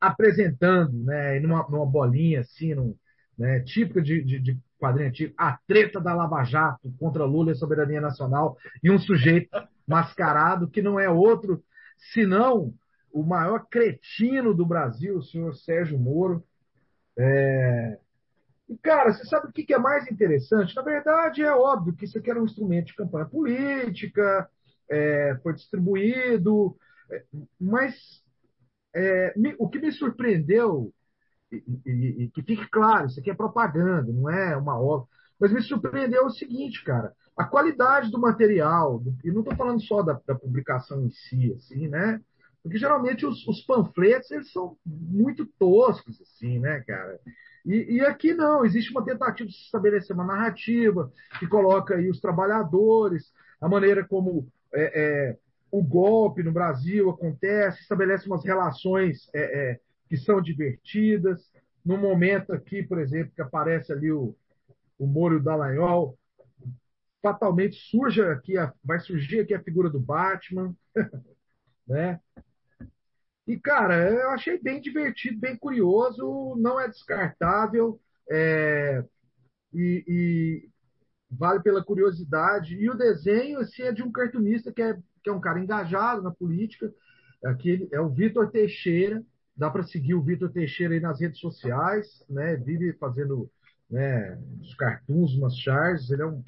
Speaker 3: apresentando, né, numa, numa bolinha assim, num, né, típica de, de, de quadrinho antigo, a treta da Lava Jato contra Lula e a soberania nacional, e um sujeito mascarado que não é outro senão o maior cretino do Brasil, o senhor Sérgio Moro. É... E, cara, você sabe o que é mais interessante? Na verdade, é óbvio que isso aqui era um instrumento de campanha política, é, foi distribuído, é, mas é, me, o que me surpreendeu e, e, e, que fique claro, isso aqui é propaganda, não é uma obra. Mas me surpreendeu o seguinte, cara, a qualidade do material, e não estou falando só da, da, publicação em si, assim, né? Porque geralmente os, os, panfletos eles são muito toscos, assim, né, cara? E, e, aqui não, existe uma tentativa de se estabelecer uma narrativa que coloca aí os trabalhadores, a maneira como é, é, o golpe no Brasil acontece, estabelece umas relações é, é que são divertidas. No momento aqui, por exemplo, que aparece ali o, o Moro Dallagnol, fatalmente surge aqui a, vai surgir aqui a figura do Batman, *laughs* né? E, cara, eu achei bem divertido, bem curioso, não é descartável, é, e, e, vale pela curiosidade. E o desenho assim, é de um cartunista que é, que é um cara engajado na política, aqui é o Vitor Teixeira, Dá para seguir o Vitor Teixeira aí nas redes sociais, né? Vive fazendo né, os cartoons, umas charges. Ele é um,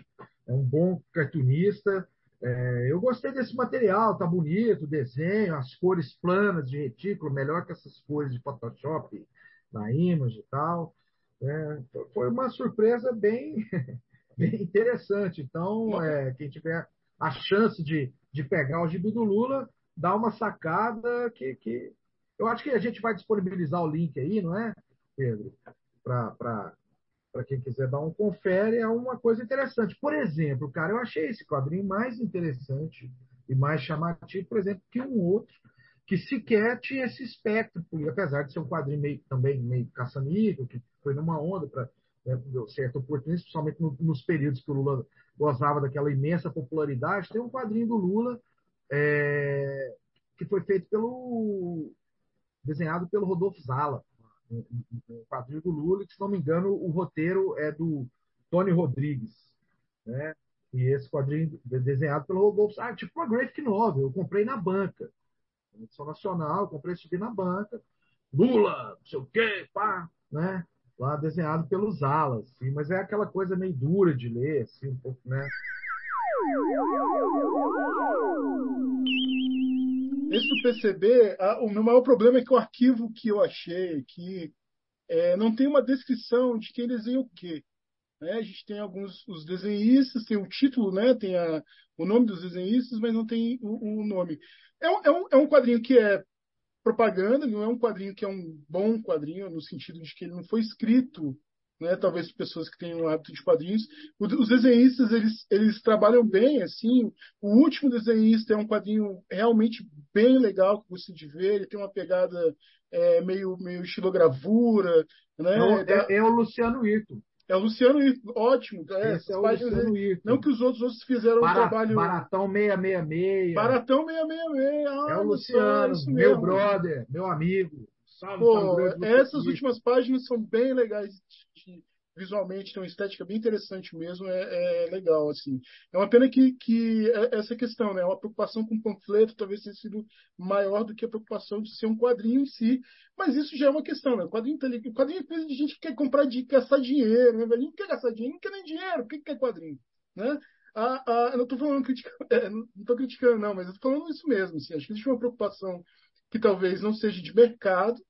Speaker 3: é um bom cartunista. É, eu gostei desse material, tá bonito, o desenho, as cores planas de retículo, melhor que essas cores de Photoshop na image e tal. É, foi uma surpresa bem, *laughs* bem interessante. Então, é, quem tiver a chance de, de pegar o gibi do Lula, dá uma sacada que, que eu acho que a gente vai disponibilizar o link aí, não é, Pedro? Para quem quiser dar um confere, é uma coisa interessante. Por exemplo, cara, eu achei esse quadrinho mais interessante e mais chamativo, por exemplo, que um outro que sequer tinha esse espectro, apesar de ser um quadrinho meio, também meio caça-níquel, que foi numa onda para né, certa oportunidade, principalmente no, nos períodos que o Lula gozava daquela imensa popularidade, tem um quadrinho do Lula é, que foi feito pelo desenhado pelo Rodolfo Zala, um, quadrinho do Lula, que, se não me engano, o roteiro é do Tony Rodrigues. Né? E esse quadrinho desenhado pelo Rodolfo Zala, tipo uma graphic novel, eu comprei na banca. Edição nacional, eu comprei isso aqui na banca. Lula, não sei o quê, pá, né? Lá desenhado pelos Zala, assim, mas é aquela coisa meio dura de ler, assim, um pouco, né?
Speaker 6: Esse do PCB, a, o meu maior problema é que o arquivo que eu achei aqui é, não tem uma descrição de quem desenha o quê. Né? A gente tem alguns os desenhistas, tem o título, né? tem a, o nome dos desenhistas, mas não tem o, o nome. É é, um, é um quadrinho que é propaganda, não é um quadrinho que é um bom quadrinho, no sentido de que ele não foi escrito né? Talvez pessoas que têm um hábito de quadrinhos. Os desenhistas eles, eles trabalham bem, assim. O último desenhista é um quadrinho realmente bem legal que você de ver. Ele tem uma pegada é, meio meio estilogravura, né?
Speaker 3: Não, é, é, o Luciano Ito.
Speaker 6: É o Luciano Ito, ótimo. É,
Speaker 3: Esse é o Luciano Ito.
Speaker 6: Não que os outros, outros fizeram um trabalho.
Speaker 3: Baratão 666.
Speaker 6: Baratão 666. Ah,
Speaker 3: é o Luciano, meu brother, meu amigo.
Speaker 6: Salve, Pô, essas últimas páginas são bem legais de, visualmente tem uma estética bem interessante mesmo, é, é legal, assim. É uma pena que, que é essa questão, né? Uma preocupação com o panfleto talvez tenha sido maior do que a preocupação de ser um quadrinho em si, mas isso já é uma questão, né? O quadrinho, tá ali, o quadrinho é coisa de gente que quer comprar, de gastar dinheiro, né? Velho? Não quer gastar dinheiro, não quer nem dinheiro, o que quer quadrinho, né? A, a, eu não estou falando criticando, *laughs* é, não estou criticando, não, mas eu estou falando isso mesmo. Assim, acho que existe uma preocupação que talvez não seja de mercado,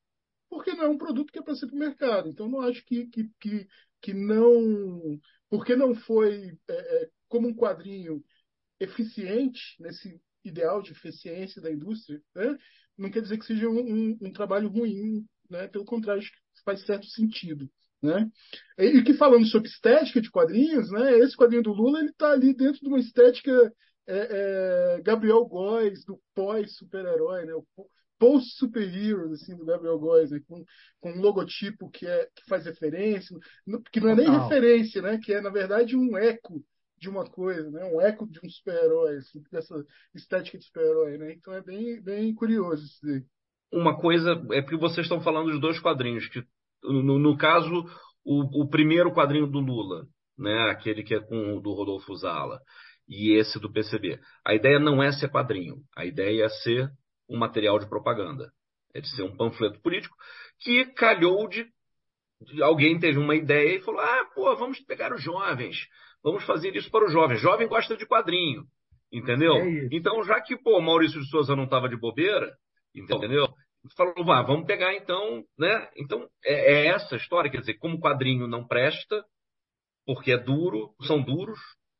Speaker 6: porque não é um produto que é para ser para o mercado. Então, não acho que, que, que, que não. Porque não foi é, é, como um quadrinho eficiente, nesse ideal de eficiência da indústria, né? não quer dizer que seja um, um, um trabalho ruim, né? pelo contrário, acho que faz certo sentido. Né? E que falando sobre estética de quadrinhos, né? esse quadrinho do Lula ele está ali dentro de uma estética é, é, Gabriel Góes, do pós-super-herói, né? o post-superhero assim, do Gabriel Góes, né? com, com um logotipo que, é, que faz referência, que não é nem Total. referência, né? que é, na verdade, um eco de uma coisa, né? um eco de um super-herói, assim, dessa estética de super-herói. Né? Então é bem, bem curioso isso daí.
Speaker 2: Uma coisa é porque vocês estão falando de dois quadrinhos que no, no caso, o, o, primeiro quadrinho do Lula, né, aquele que é com o do Rodolfo Zala, e esse do PCB. A ideia não é ser quadrinho, a ideia é ser um material de propaganda, é de ser um panfleto político que calhou de, de alguém teve uma ideia e falou: ah, pô, vamos pegar os jovens, vamos fazer isso para os jovens. Jovem gosta de quadrinho, entendeu? É então, já que pô, Maurício de Souza não estava de bobeira, entendeu? falou, vá, vamos pegar então, né? Então é, é, essa história, quer dizer, como quadrinho não presta, porque é duro, são duros,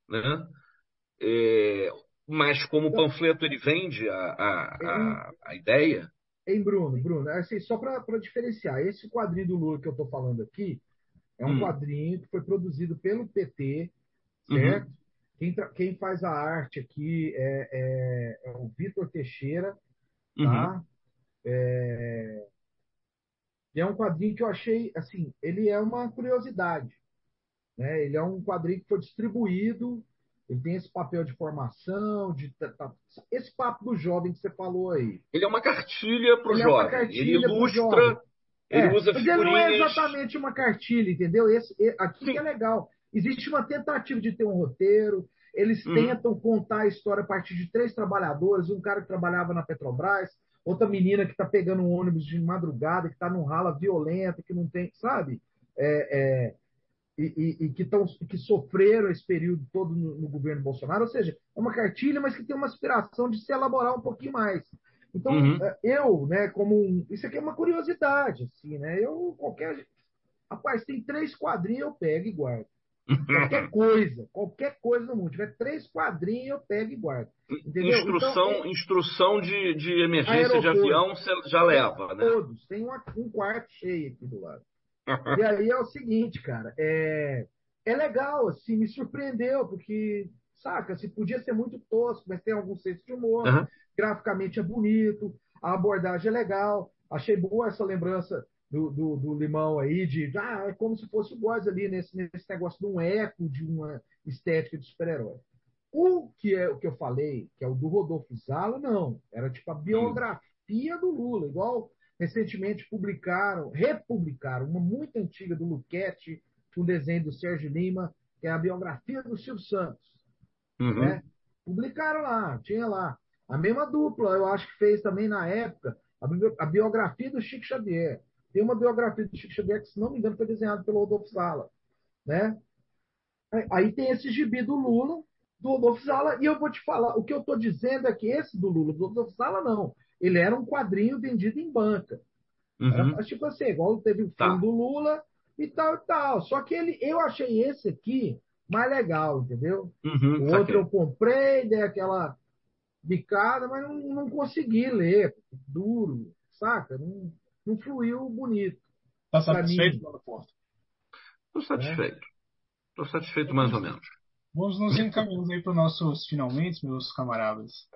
Speaker 2: né? É, mas como panfleto ele vende a, a, a, a ideia.
Speaker 3: Hein, Bruno, Bruno, assim, só para diferenciar, esse quadrinho do Lula que eu estou falando aqui é um hum. quadrinho que foi produzido pelo PT, uhum. certo? Uhum. Quem, quem, faz a arte aqui é, é, é o Vitor Teixeira, tá? Uhum. É... E é um quadrinho que eu achei, assim, ele é uma curiosidade. Né? Ele é um quadrinho que foi distribuído, ele tem esse papel de formação, de esse papo do jovem que você falou aí.
Speaker 2: Ele é uma cartilha para o é jovem. É ele ilustra, ele é, usa
Speaker 3: mas ele não é exatamente uma cartilha, entendeu? Esse, aqui que é legal. Existe uma tentativa de ter um roteiro, eles uhum. tentam contar a história a partir de três trabalhadores, um cara que trabalhava na Petrobras, outra menina que está pegando um ônibus de madrugada, que está num rala violenta, que não tem, sabe? É, é, e, e, e, que, tão, que sofreram esse período todo no, no, governo Bolsonaro. Ou seja, é uma cartilha, mas que tem uma aspiração de se elaborar um pouquinho mais. Então, uhum. É, eu, né, como um, Isso aqui é uma curiosidade, assim, né? Eu, qualquer. Rapaz, tem três quadrinhos, eu pego e guardo. Qualquer *laughs* coisa, qualquer coisa no mundo. Tiver três quadrinhos, eu pego e guardo. Entendeu?
Speaker 2: Instrução, então, instrução de, de emergência de avião você já leva, né?
Speaker 3: Todos. Tem um quarto cheio aqui do lado. *laughs* e aí é o seguinte, cara. É, é legal, assim, me surpreendeu, porque, saca, se podia ser muito tosco, mas tem algum senso de humor. Uhum. Graficamente é bonito, a abordagem é legal. Achei boa essa lembrança do, do, do, Limão aí, de ah, é como se fosse o Góes ali nesse, nesse negócio de um eco de uma estética de super-herói. O que é o que eu falei, que é o do Rodolfo Zala, não. Era tipo a biografia do Lula, igual recentemente publicaram, republicaram, uma muito antiga do Luquete, com o desenho do Sérgio Lima, que é a biografia do Silvio Santos. Uhum. Né? Publicaram lá, tinha lá. A mesma dupla, eu acho que fez também na época, a, biografia do Chico Xavier. Tem uma biografia do Chico Xavier que, se não me engano, foi desenhada pelo Rodolfo Sala. Né? Aí tem esse gibi do Lula, do Rodolfo Sala, e eu vou te falar, o que eu estou dizendo é que esse do Lula, do Rodolfo Sala, não. Ele era um quadrinho vendido em banca. Uhum. Era, tipo assim, igual teve o tá. filme tá. do Lula e tal e tal. Só que ele, eu achei esse aqui mais legal, entendeu? Uhum, o outro eu comprei, dei aquela bicada, mas não, não consegui ler, duro, saca? Não, não fluiu bonito.
Speaker 6: Está satisfeito, Porto?
Speaker 2: Estou satisfeito. Estou é. satisfeito mais ou menos.
Speaker 1: Vamos nos encaminhando aí para os nossos finalmente, meus camaradas.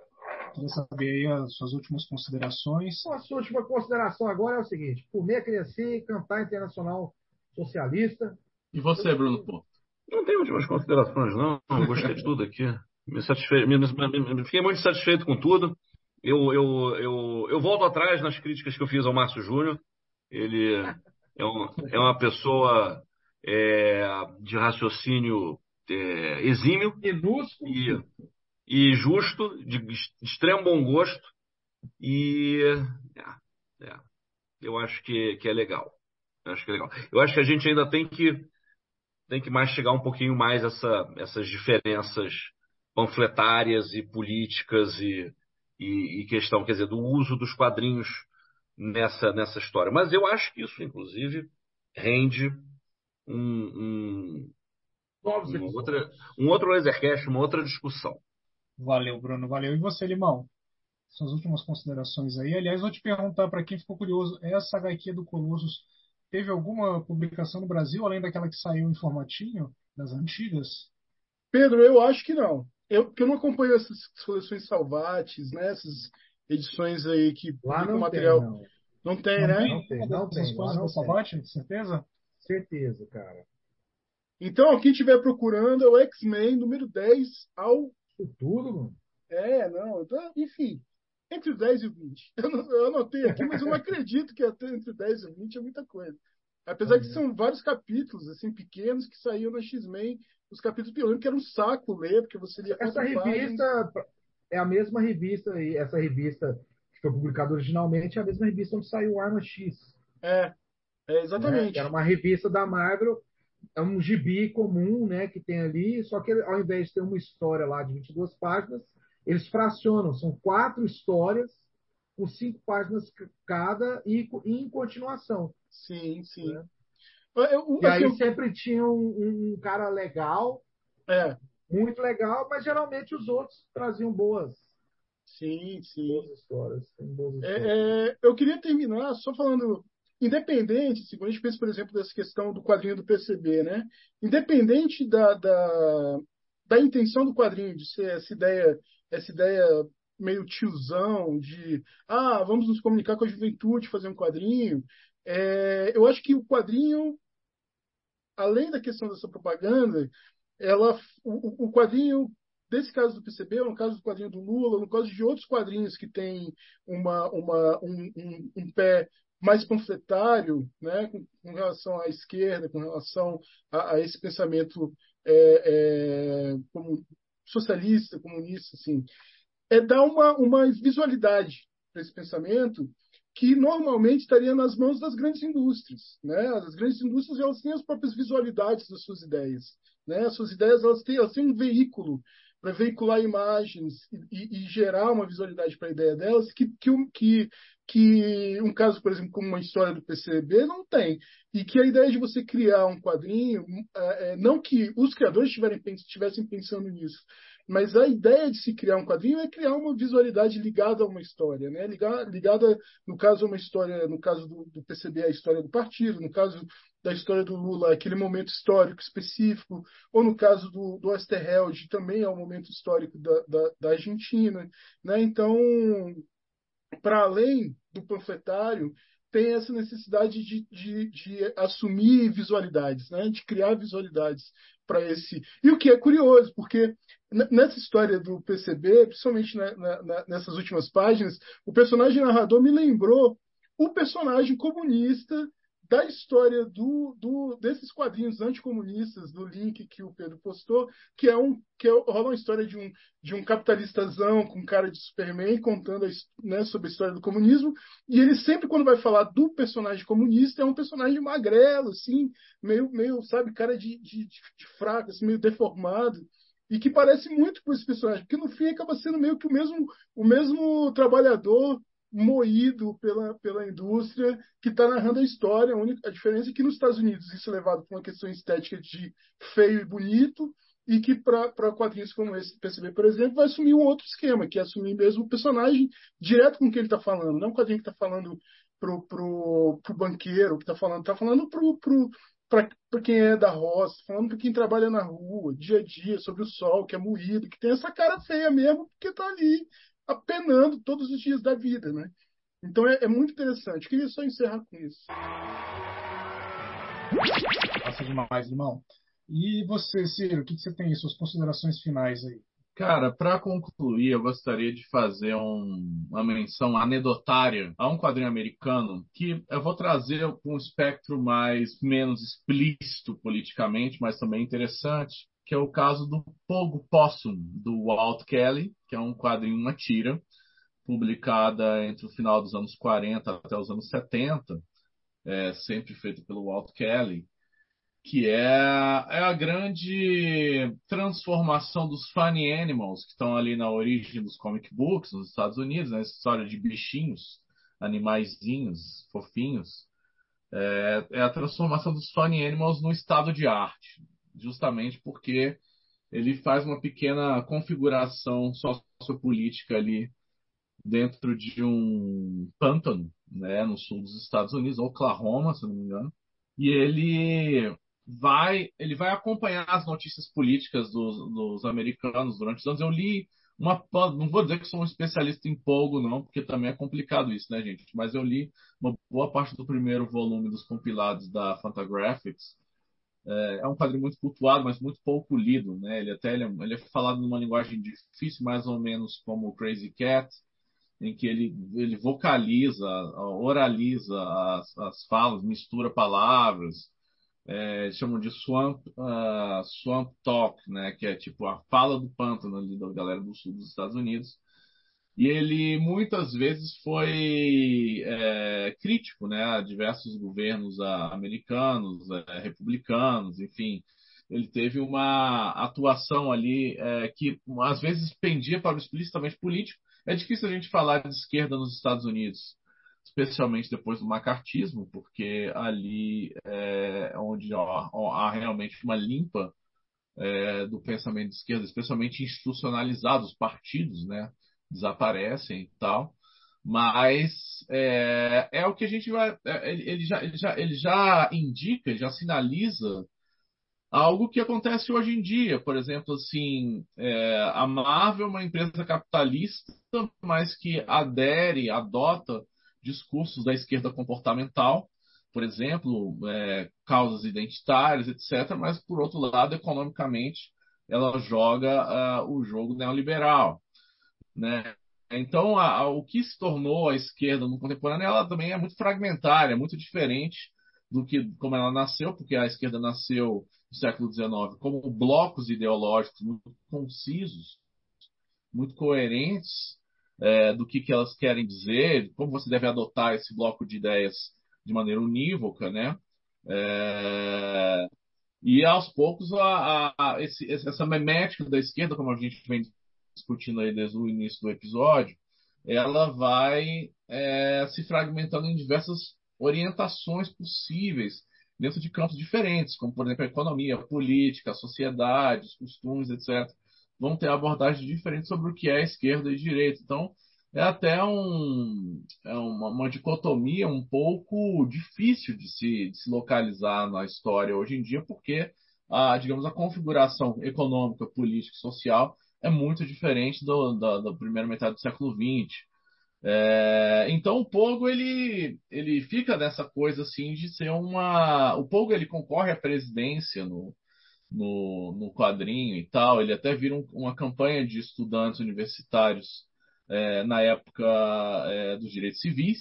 Speaker 1: Queria saber aí as suas últimas considerações.
Speaker 3: A sua última consideração agora é o seguinte: comer, crescer, cantar internacional socialista.
Speaker 4: E você, Bruno Porto?
Speaker 2: Não tenho últimas considerações, não. Gostei de tudo aqui. Me, satisfe... me, me, me, fiquei muito satisfeito com tudo eu, eu, eu, eu volto atrás nas críticas que eu fiz ao Márcio Júnior. Ele é, um, é uma pessoa é, de raciocínio é, exímio
Speaker 3: Minúsculo.
Speaker 2: e, e justo, de extremo bom gosto. E é, é, eu acho que, que é legal. Eu acho que é legal. Eu acho que a gente ainda tem que tem que mastigar um pouquinho mais essa, essas diferenças panfletárias e políticas e, e, e, questão, quer dizer, do uso dos quadrinhos nessa, nessa história. Mas eu acho que isso, inclusive, rende um, um, uma outra, um outro Lasercast, uma outra discussão.
Speaker 1: Valeu, Bruno, valeu. E você, Limão? Suas últimas considerações aí. Aliás, vou te perguntar para quem ficou curioso, essa HQ do Colossus teve alguma publicação no Brasil, além daquela que saiu em formatinho, das antigas?
Speaker 6: Pedro, eu acho que não. Eu, porque eu não acompanho essas coleções Salvates, né? Essas edições aí que
Speaker 3: Lá não
Speaker 6: material.
Speaker 3: tem, não.
Speaker 6: Não tem,
Speaker 1: Não
Speaker 6: né?
Speaker 1: tem?
Speaker 3: Não tem, não tem, lá não
Speaker 1: da Salvati, certeza?
Speaker 3: Certeza, cara.
Speaker 6: Então, quem estiver procurando é o X-Men número 10 ao.
Speaker 3: Tudo, mano.
Speaker 6: É, não. então, Enfim, entre o 10 e o 20. Eu, não, eu anotei aqui, mas eu não acredito que até entre o 10 e o 20 é muita coisa. Apesar que são vários capítulos, assim, pequenos, que saíam na X-Men, os capítulos pioneiros, que era um saco ler, porque você lia
Speaker 3: Essa revista é a mesma revista aí, essa revista que foi publicada originalmente é a mesma revista onde saiu o Arma X.
Speaker 6: É, é
Speaker 3: né?
Speaker 6: exatamente.
Speaker 3: Era uma revista da Marvel, é um gibi comum, né, que tem ali, só que ao invés de ter uma história lá de 22 páginas, eles fracionam, são quatro histórias com cinco páginas cada e em continuação.
Speaker 6: Sim, sim.
Speaker 3: É.
Speaker 6: Eu-
Speaker 3: E aí
Speaker 6: assim,
Speaker 3: sempre tinha um, um cara legal,
Speaker 6: é,
Speaker 3: muito legal, mas geralmente os outros traziam boas,
Speaker 6: sim, sim.
Speaker 3: boas histórias. Tem boas histórias.
Speaker 6: É, é, eu queria terminar só falando, independente, se a gente pensa, por exemplo, dessa questão do quadrinho do PCB, né? Independente da, da, da intenção do quadrinho, de ser essa ideia, essa ideia meio tiozão, de ah, vamos nos comunicar com a juventude, fazer um quadrinho. É, eu acho que o quadrinho, além da questão dessa propaganda, ela, o, o quadrinho desse caso do PCB, no caso do quadrinho do Lula, no caso de outros quadrinhos que têm uma, uma, um, um, um pé mais panfletário, né, com, com relação à esquerda, com relação a, a esse pensamento é, é, como socialista, comunista, assim, é dar uma, uma visualidade para esse pensamento que normalmente estaria nas mãos das grandes indústrias, né? As grandes indústrias elas têm as próprias visualidades das suas ideias, né? As suas ideias elas têm, elas têm um veículo para veicular imagens e, e, e gerar uma visualidade para a ideia delas que, que, que, que um caso, por exemplo, como uma história do PCB não tem. E que a ideia de você criar um quadrinho, é, é, não que os criadores estivessem pensando nisso, mas a ideia de se criar um quadrinho é criar uma visualidade ligada a uma história, né? Ligada, ligada no caso, a uma história, no caso do, do PCB, a história do partido, no caso da história do Lula, aquele momento histórico específico, ou no caso do, do Osterheld, também é um momento histórico da, da, da Argentina, né? Então, para além do panfletário, tem essa necessidade de, de, de assumir visualidades, né? de criar visualidades para esse. E o que é curioso, porque nessa história do PCB, principalmente na- na- nessas últimas páginas, o personagem narrador me lembrou o personagem comunista da história do, do- desses quadrinhos anticomunistas, do link que o Pedro postou, que é um que é, rola uma história de um, de um capitalistazão com cara de Superman contando a né, sobre a história do comunismo, e ele sempre, quando vai falar do personagem comunista, é um personagem magrelo, assim, meio, meio sabe, cara de, de, de- de fraco, assim, meio deformado, e que parece muito com esse personagem, porque no fim acaba sendo meio que o mesmo, o mesmo trabalhador moído pela, pela indústria que está narrando a história. A, única, a diferença é que nos Estados Unidos isso é levado por uma questão estética de feio e bonito, e que para quadrinhos como esse, PCB, por exemplo, vai assumir um outro esquema, que é assumir mesmo o personagem direto com quem ele está falando, não um quadrinho que está falando pro, pro, pro banqueiro, que está falando, está falando pro, pro, para quem é da roça, falando para quem trabalha na rua, dia a dia, sobre o sol, que é moído, que tem essa cara feia mesmo, porque está ali apenando todos os dias da vida, né? Então é, é muito interessante. Queria só encerrar com isso.
Speaker 1: Passa demais, irmão. E você, Ciro, o que que você tem em suas considerações finais aí?
Speaker 4: Cara, para concluir, eu gostaria de fazer um, uma menção anedotária a um quadrinho americano que eu vou trazer um espectro mais menos explícito politicamente, mas também interessante, que é o caso do Pogo Possum, do Walt Kelly, que é um quadrinho, uma tira, publicada entre o final dos anos 40 até os anos 70, é, sempre feito pelo Walt Kelly, que é, é a grande transformação dos funny animals que estão ali na origem dos comic books nos Estados Unidos, né? história de bichinhos, animaizinhos, fofinhos, é, é a transformação dos funny animals no estado de arte, justamente porque ele faz uma pequena configuração sociopolítica ali dentro de um pântano, né, no sul dos Estados Unidos, Oklahoma, se não me engano, e ele vai ele vai acompanhar as notícias políticas dos, dos americanos durante os anos. Eu li uma não vou dizer que sou um especialista em polgo não, porque também é complicado isso, né, gente? Mas eu li uma boa parte do primeiro volume dos compilados da Fantagraphics. É, é um quadrinho muito cultuado, mas muito pouco lido, né? Ele até ele é, ele é falado numa linguagem difícil, mais ou menos como Crazy Cat, em que ele, ele vocaliza, oraliza as, as falas, mistura palavras, é, chamam de swamp, uh, swamp talk, né, que é tipo a fala do pântano ali da galera do sul dos Estados Unidos. E ele muitas vezes foi é, crítico né, a diversos governos americanos, é, republicanos, enfim. Ele teve uma atuação ali é, que às vezes pendia para o explicitamente político. É difícil a gente falar de esquerda nos Estados Unidos especialmente depois do macartismo, porque ali é onde há, há realmente uma limpa é, do pensamento de esquerda, especialmente institucionalizado, os partidos né, desaparecem e tal. Mas é, é o que a gente vai. É, ele, ele, já, ele, já, ele já indica, já sinaliza algo que acontece hoje em dia. Por exemplo, assim, é, a Marvel é uma empresa capitalista, mas que adere, adota discursos da esquerda comportamental, por exemplo, é, causas identitárias, etc., mas, por outro lado, economicamente, ela joga uh, o jogo neoliberal. Né? Então, a, a, o que se tornou a esquerda no contemporâneo, ela também é muito fragmentária, muito diferente do que como ela nasceu, porque a esquerda nasceu no século XIX como blocos ideológicos muito concisos, muito coerentes, é, do que, que elas querem dizer, como você deve adotar esse bloco de ideias de maneira unívoca, né? É, e aos poucos a, a, esse, essa memética da esquerda, como a gente vem discutindo aí desde o início do episódio, ela vai é, se fragmentando em diversas orientações possíveis dentro de campos diferentes, como por exemplo a economia, a política, a sociedade, os costumes, etc vão ter abordagens diferentes sobre o que é esquerda e direita. Então, é até um, é uma, uma, dicotomia um pouco difícil de se, de se localizar na história hoje em dia, porque a, digamos, a configuração econômica, política e social é muito diferente do, da, da primeira metade do século XX. É, então o Pogo ele, ele fica nessa coisa assim de ser uma. O Pogo ele concorre à presidência no, no, no quadrinho e tal. Ele até vira um, uma campanha de estudantes universitários é, na época é, dos direitos civis,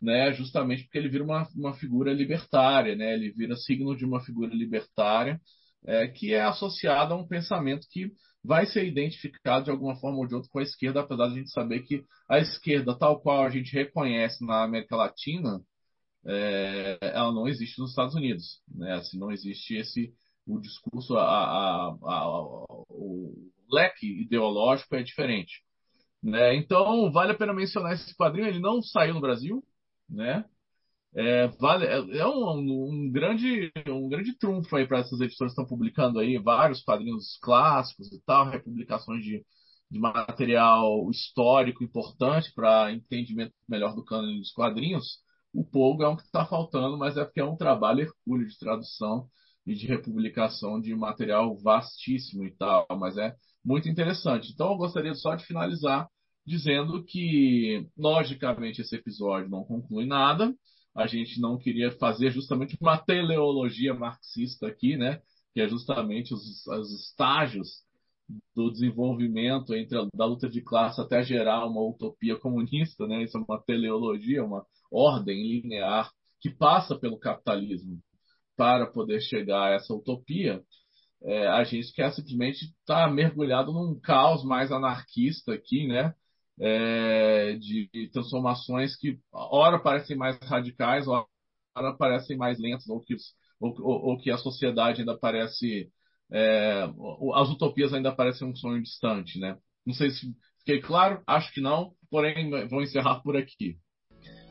Speaker 4: né, justamente porque ele vira uma, uma figura libertária, né, ele vira signo de uma figura libertária é, que é associada a um pensamento que vai ser identificado de alguma forma ou de outra com a esquerda, apesar de a gente saber que a esquerda, tal qual a gente reconhece na América Latina, é, ela não existe nos Estados Unidos. Né? Assim, não existe esse o discurso, a, a, a, o leque ideológico é diferente. Né? Então, vale a pena mencionar esse quadrinho. Ele não saiu no Brasil, né? É, vale, é, é um, um, grande, um grande trunfo aí para essas editoras que estão publicando aí vários quadrinhos clássicos e tal, republicações de, de material histórico importante para entendimento melhor do cânone dos quadrinhos. O Pogo é um que está faltando, mas é porque é um trabalho hercúleo de tradução e de republicação de material vastíssimo e tal, mas é muito interessante. Então eu gostaria só de finalizar dizendo que, logicamente, esse episódio não conclui nada. A gente não queria fazer justamente uma teleologia marxista aqui, né? Que é justamente os, os estágios do desenvolvimento entre a, da luta de classe até gerar uma utopia comunista, né? Isso é uma teleologia, uma ordem linear que passa pelo capitalismo para poder chegar a essa utopia. É, a gente quer simplesmente estar tá mergulhado num caos mais anarquista aqui, né? É, de transformações que ora parecem mais radicais, ora parecem mais lentas, ou que, ou, ou que a sociedade ainda parece é, as utopias ainda parecem um sonho distante, né? Não sei se fiquei claro, acho que não, porém vou encerrar por aqui.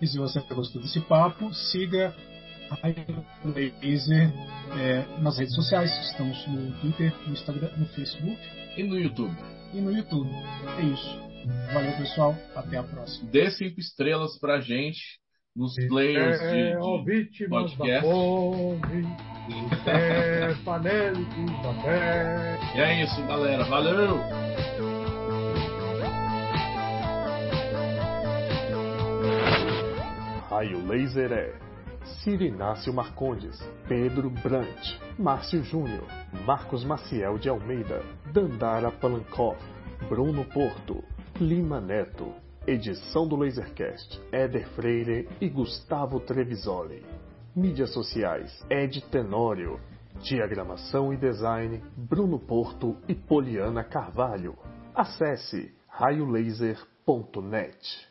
Speaker 1: E se você gostou desse papo, siga a Laser é, nas redes sociais. Estamos no Twitter, no Instagram, no Facebook.
Speaker 4: E no YouTube.
Speaker 1: E no YouTube. É isso. Valeu, pessoal. Até a próxima.
Speaker 4: Dê cinco estrelas pra gente nos players de, de podcast.
Speaker 3: É, fanélicos da fé.
Speaker 4: E é isso, galera. Valeu!
Speaker 9: Raio Laser é Ciro Inácio Marcondes, Pedro Brant, Márcio Júnior, Marcos Maciel de Almeida, Dandara Palankoff, Bruno Porto, Lima Neto. Edição do Lasercast, Éder Freire e Gustavo Trevisoli. Mídias sociais, Ed Tenório. Diagramação e design, Bruno Porto e Poliana Carvalho. Acesse raiolaser.net.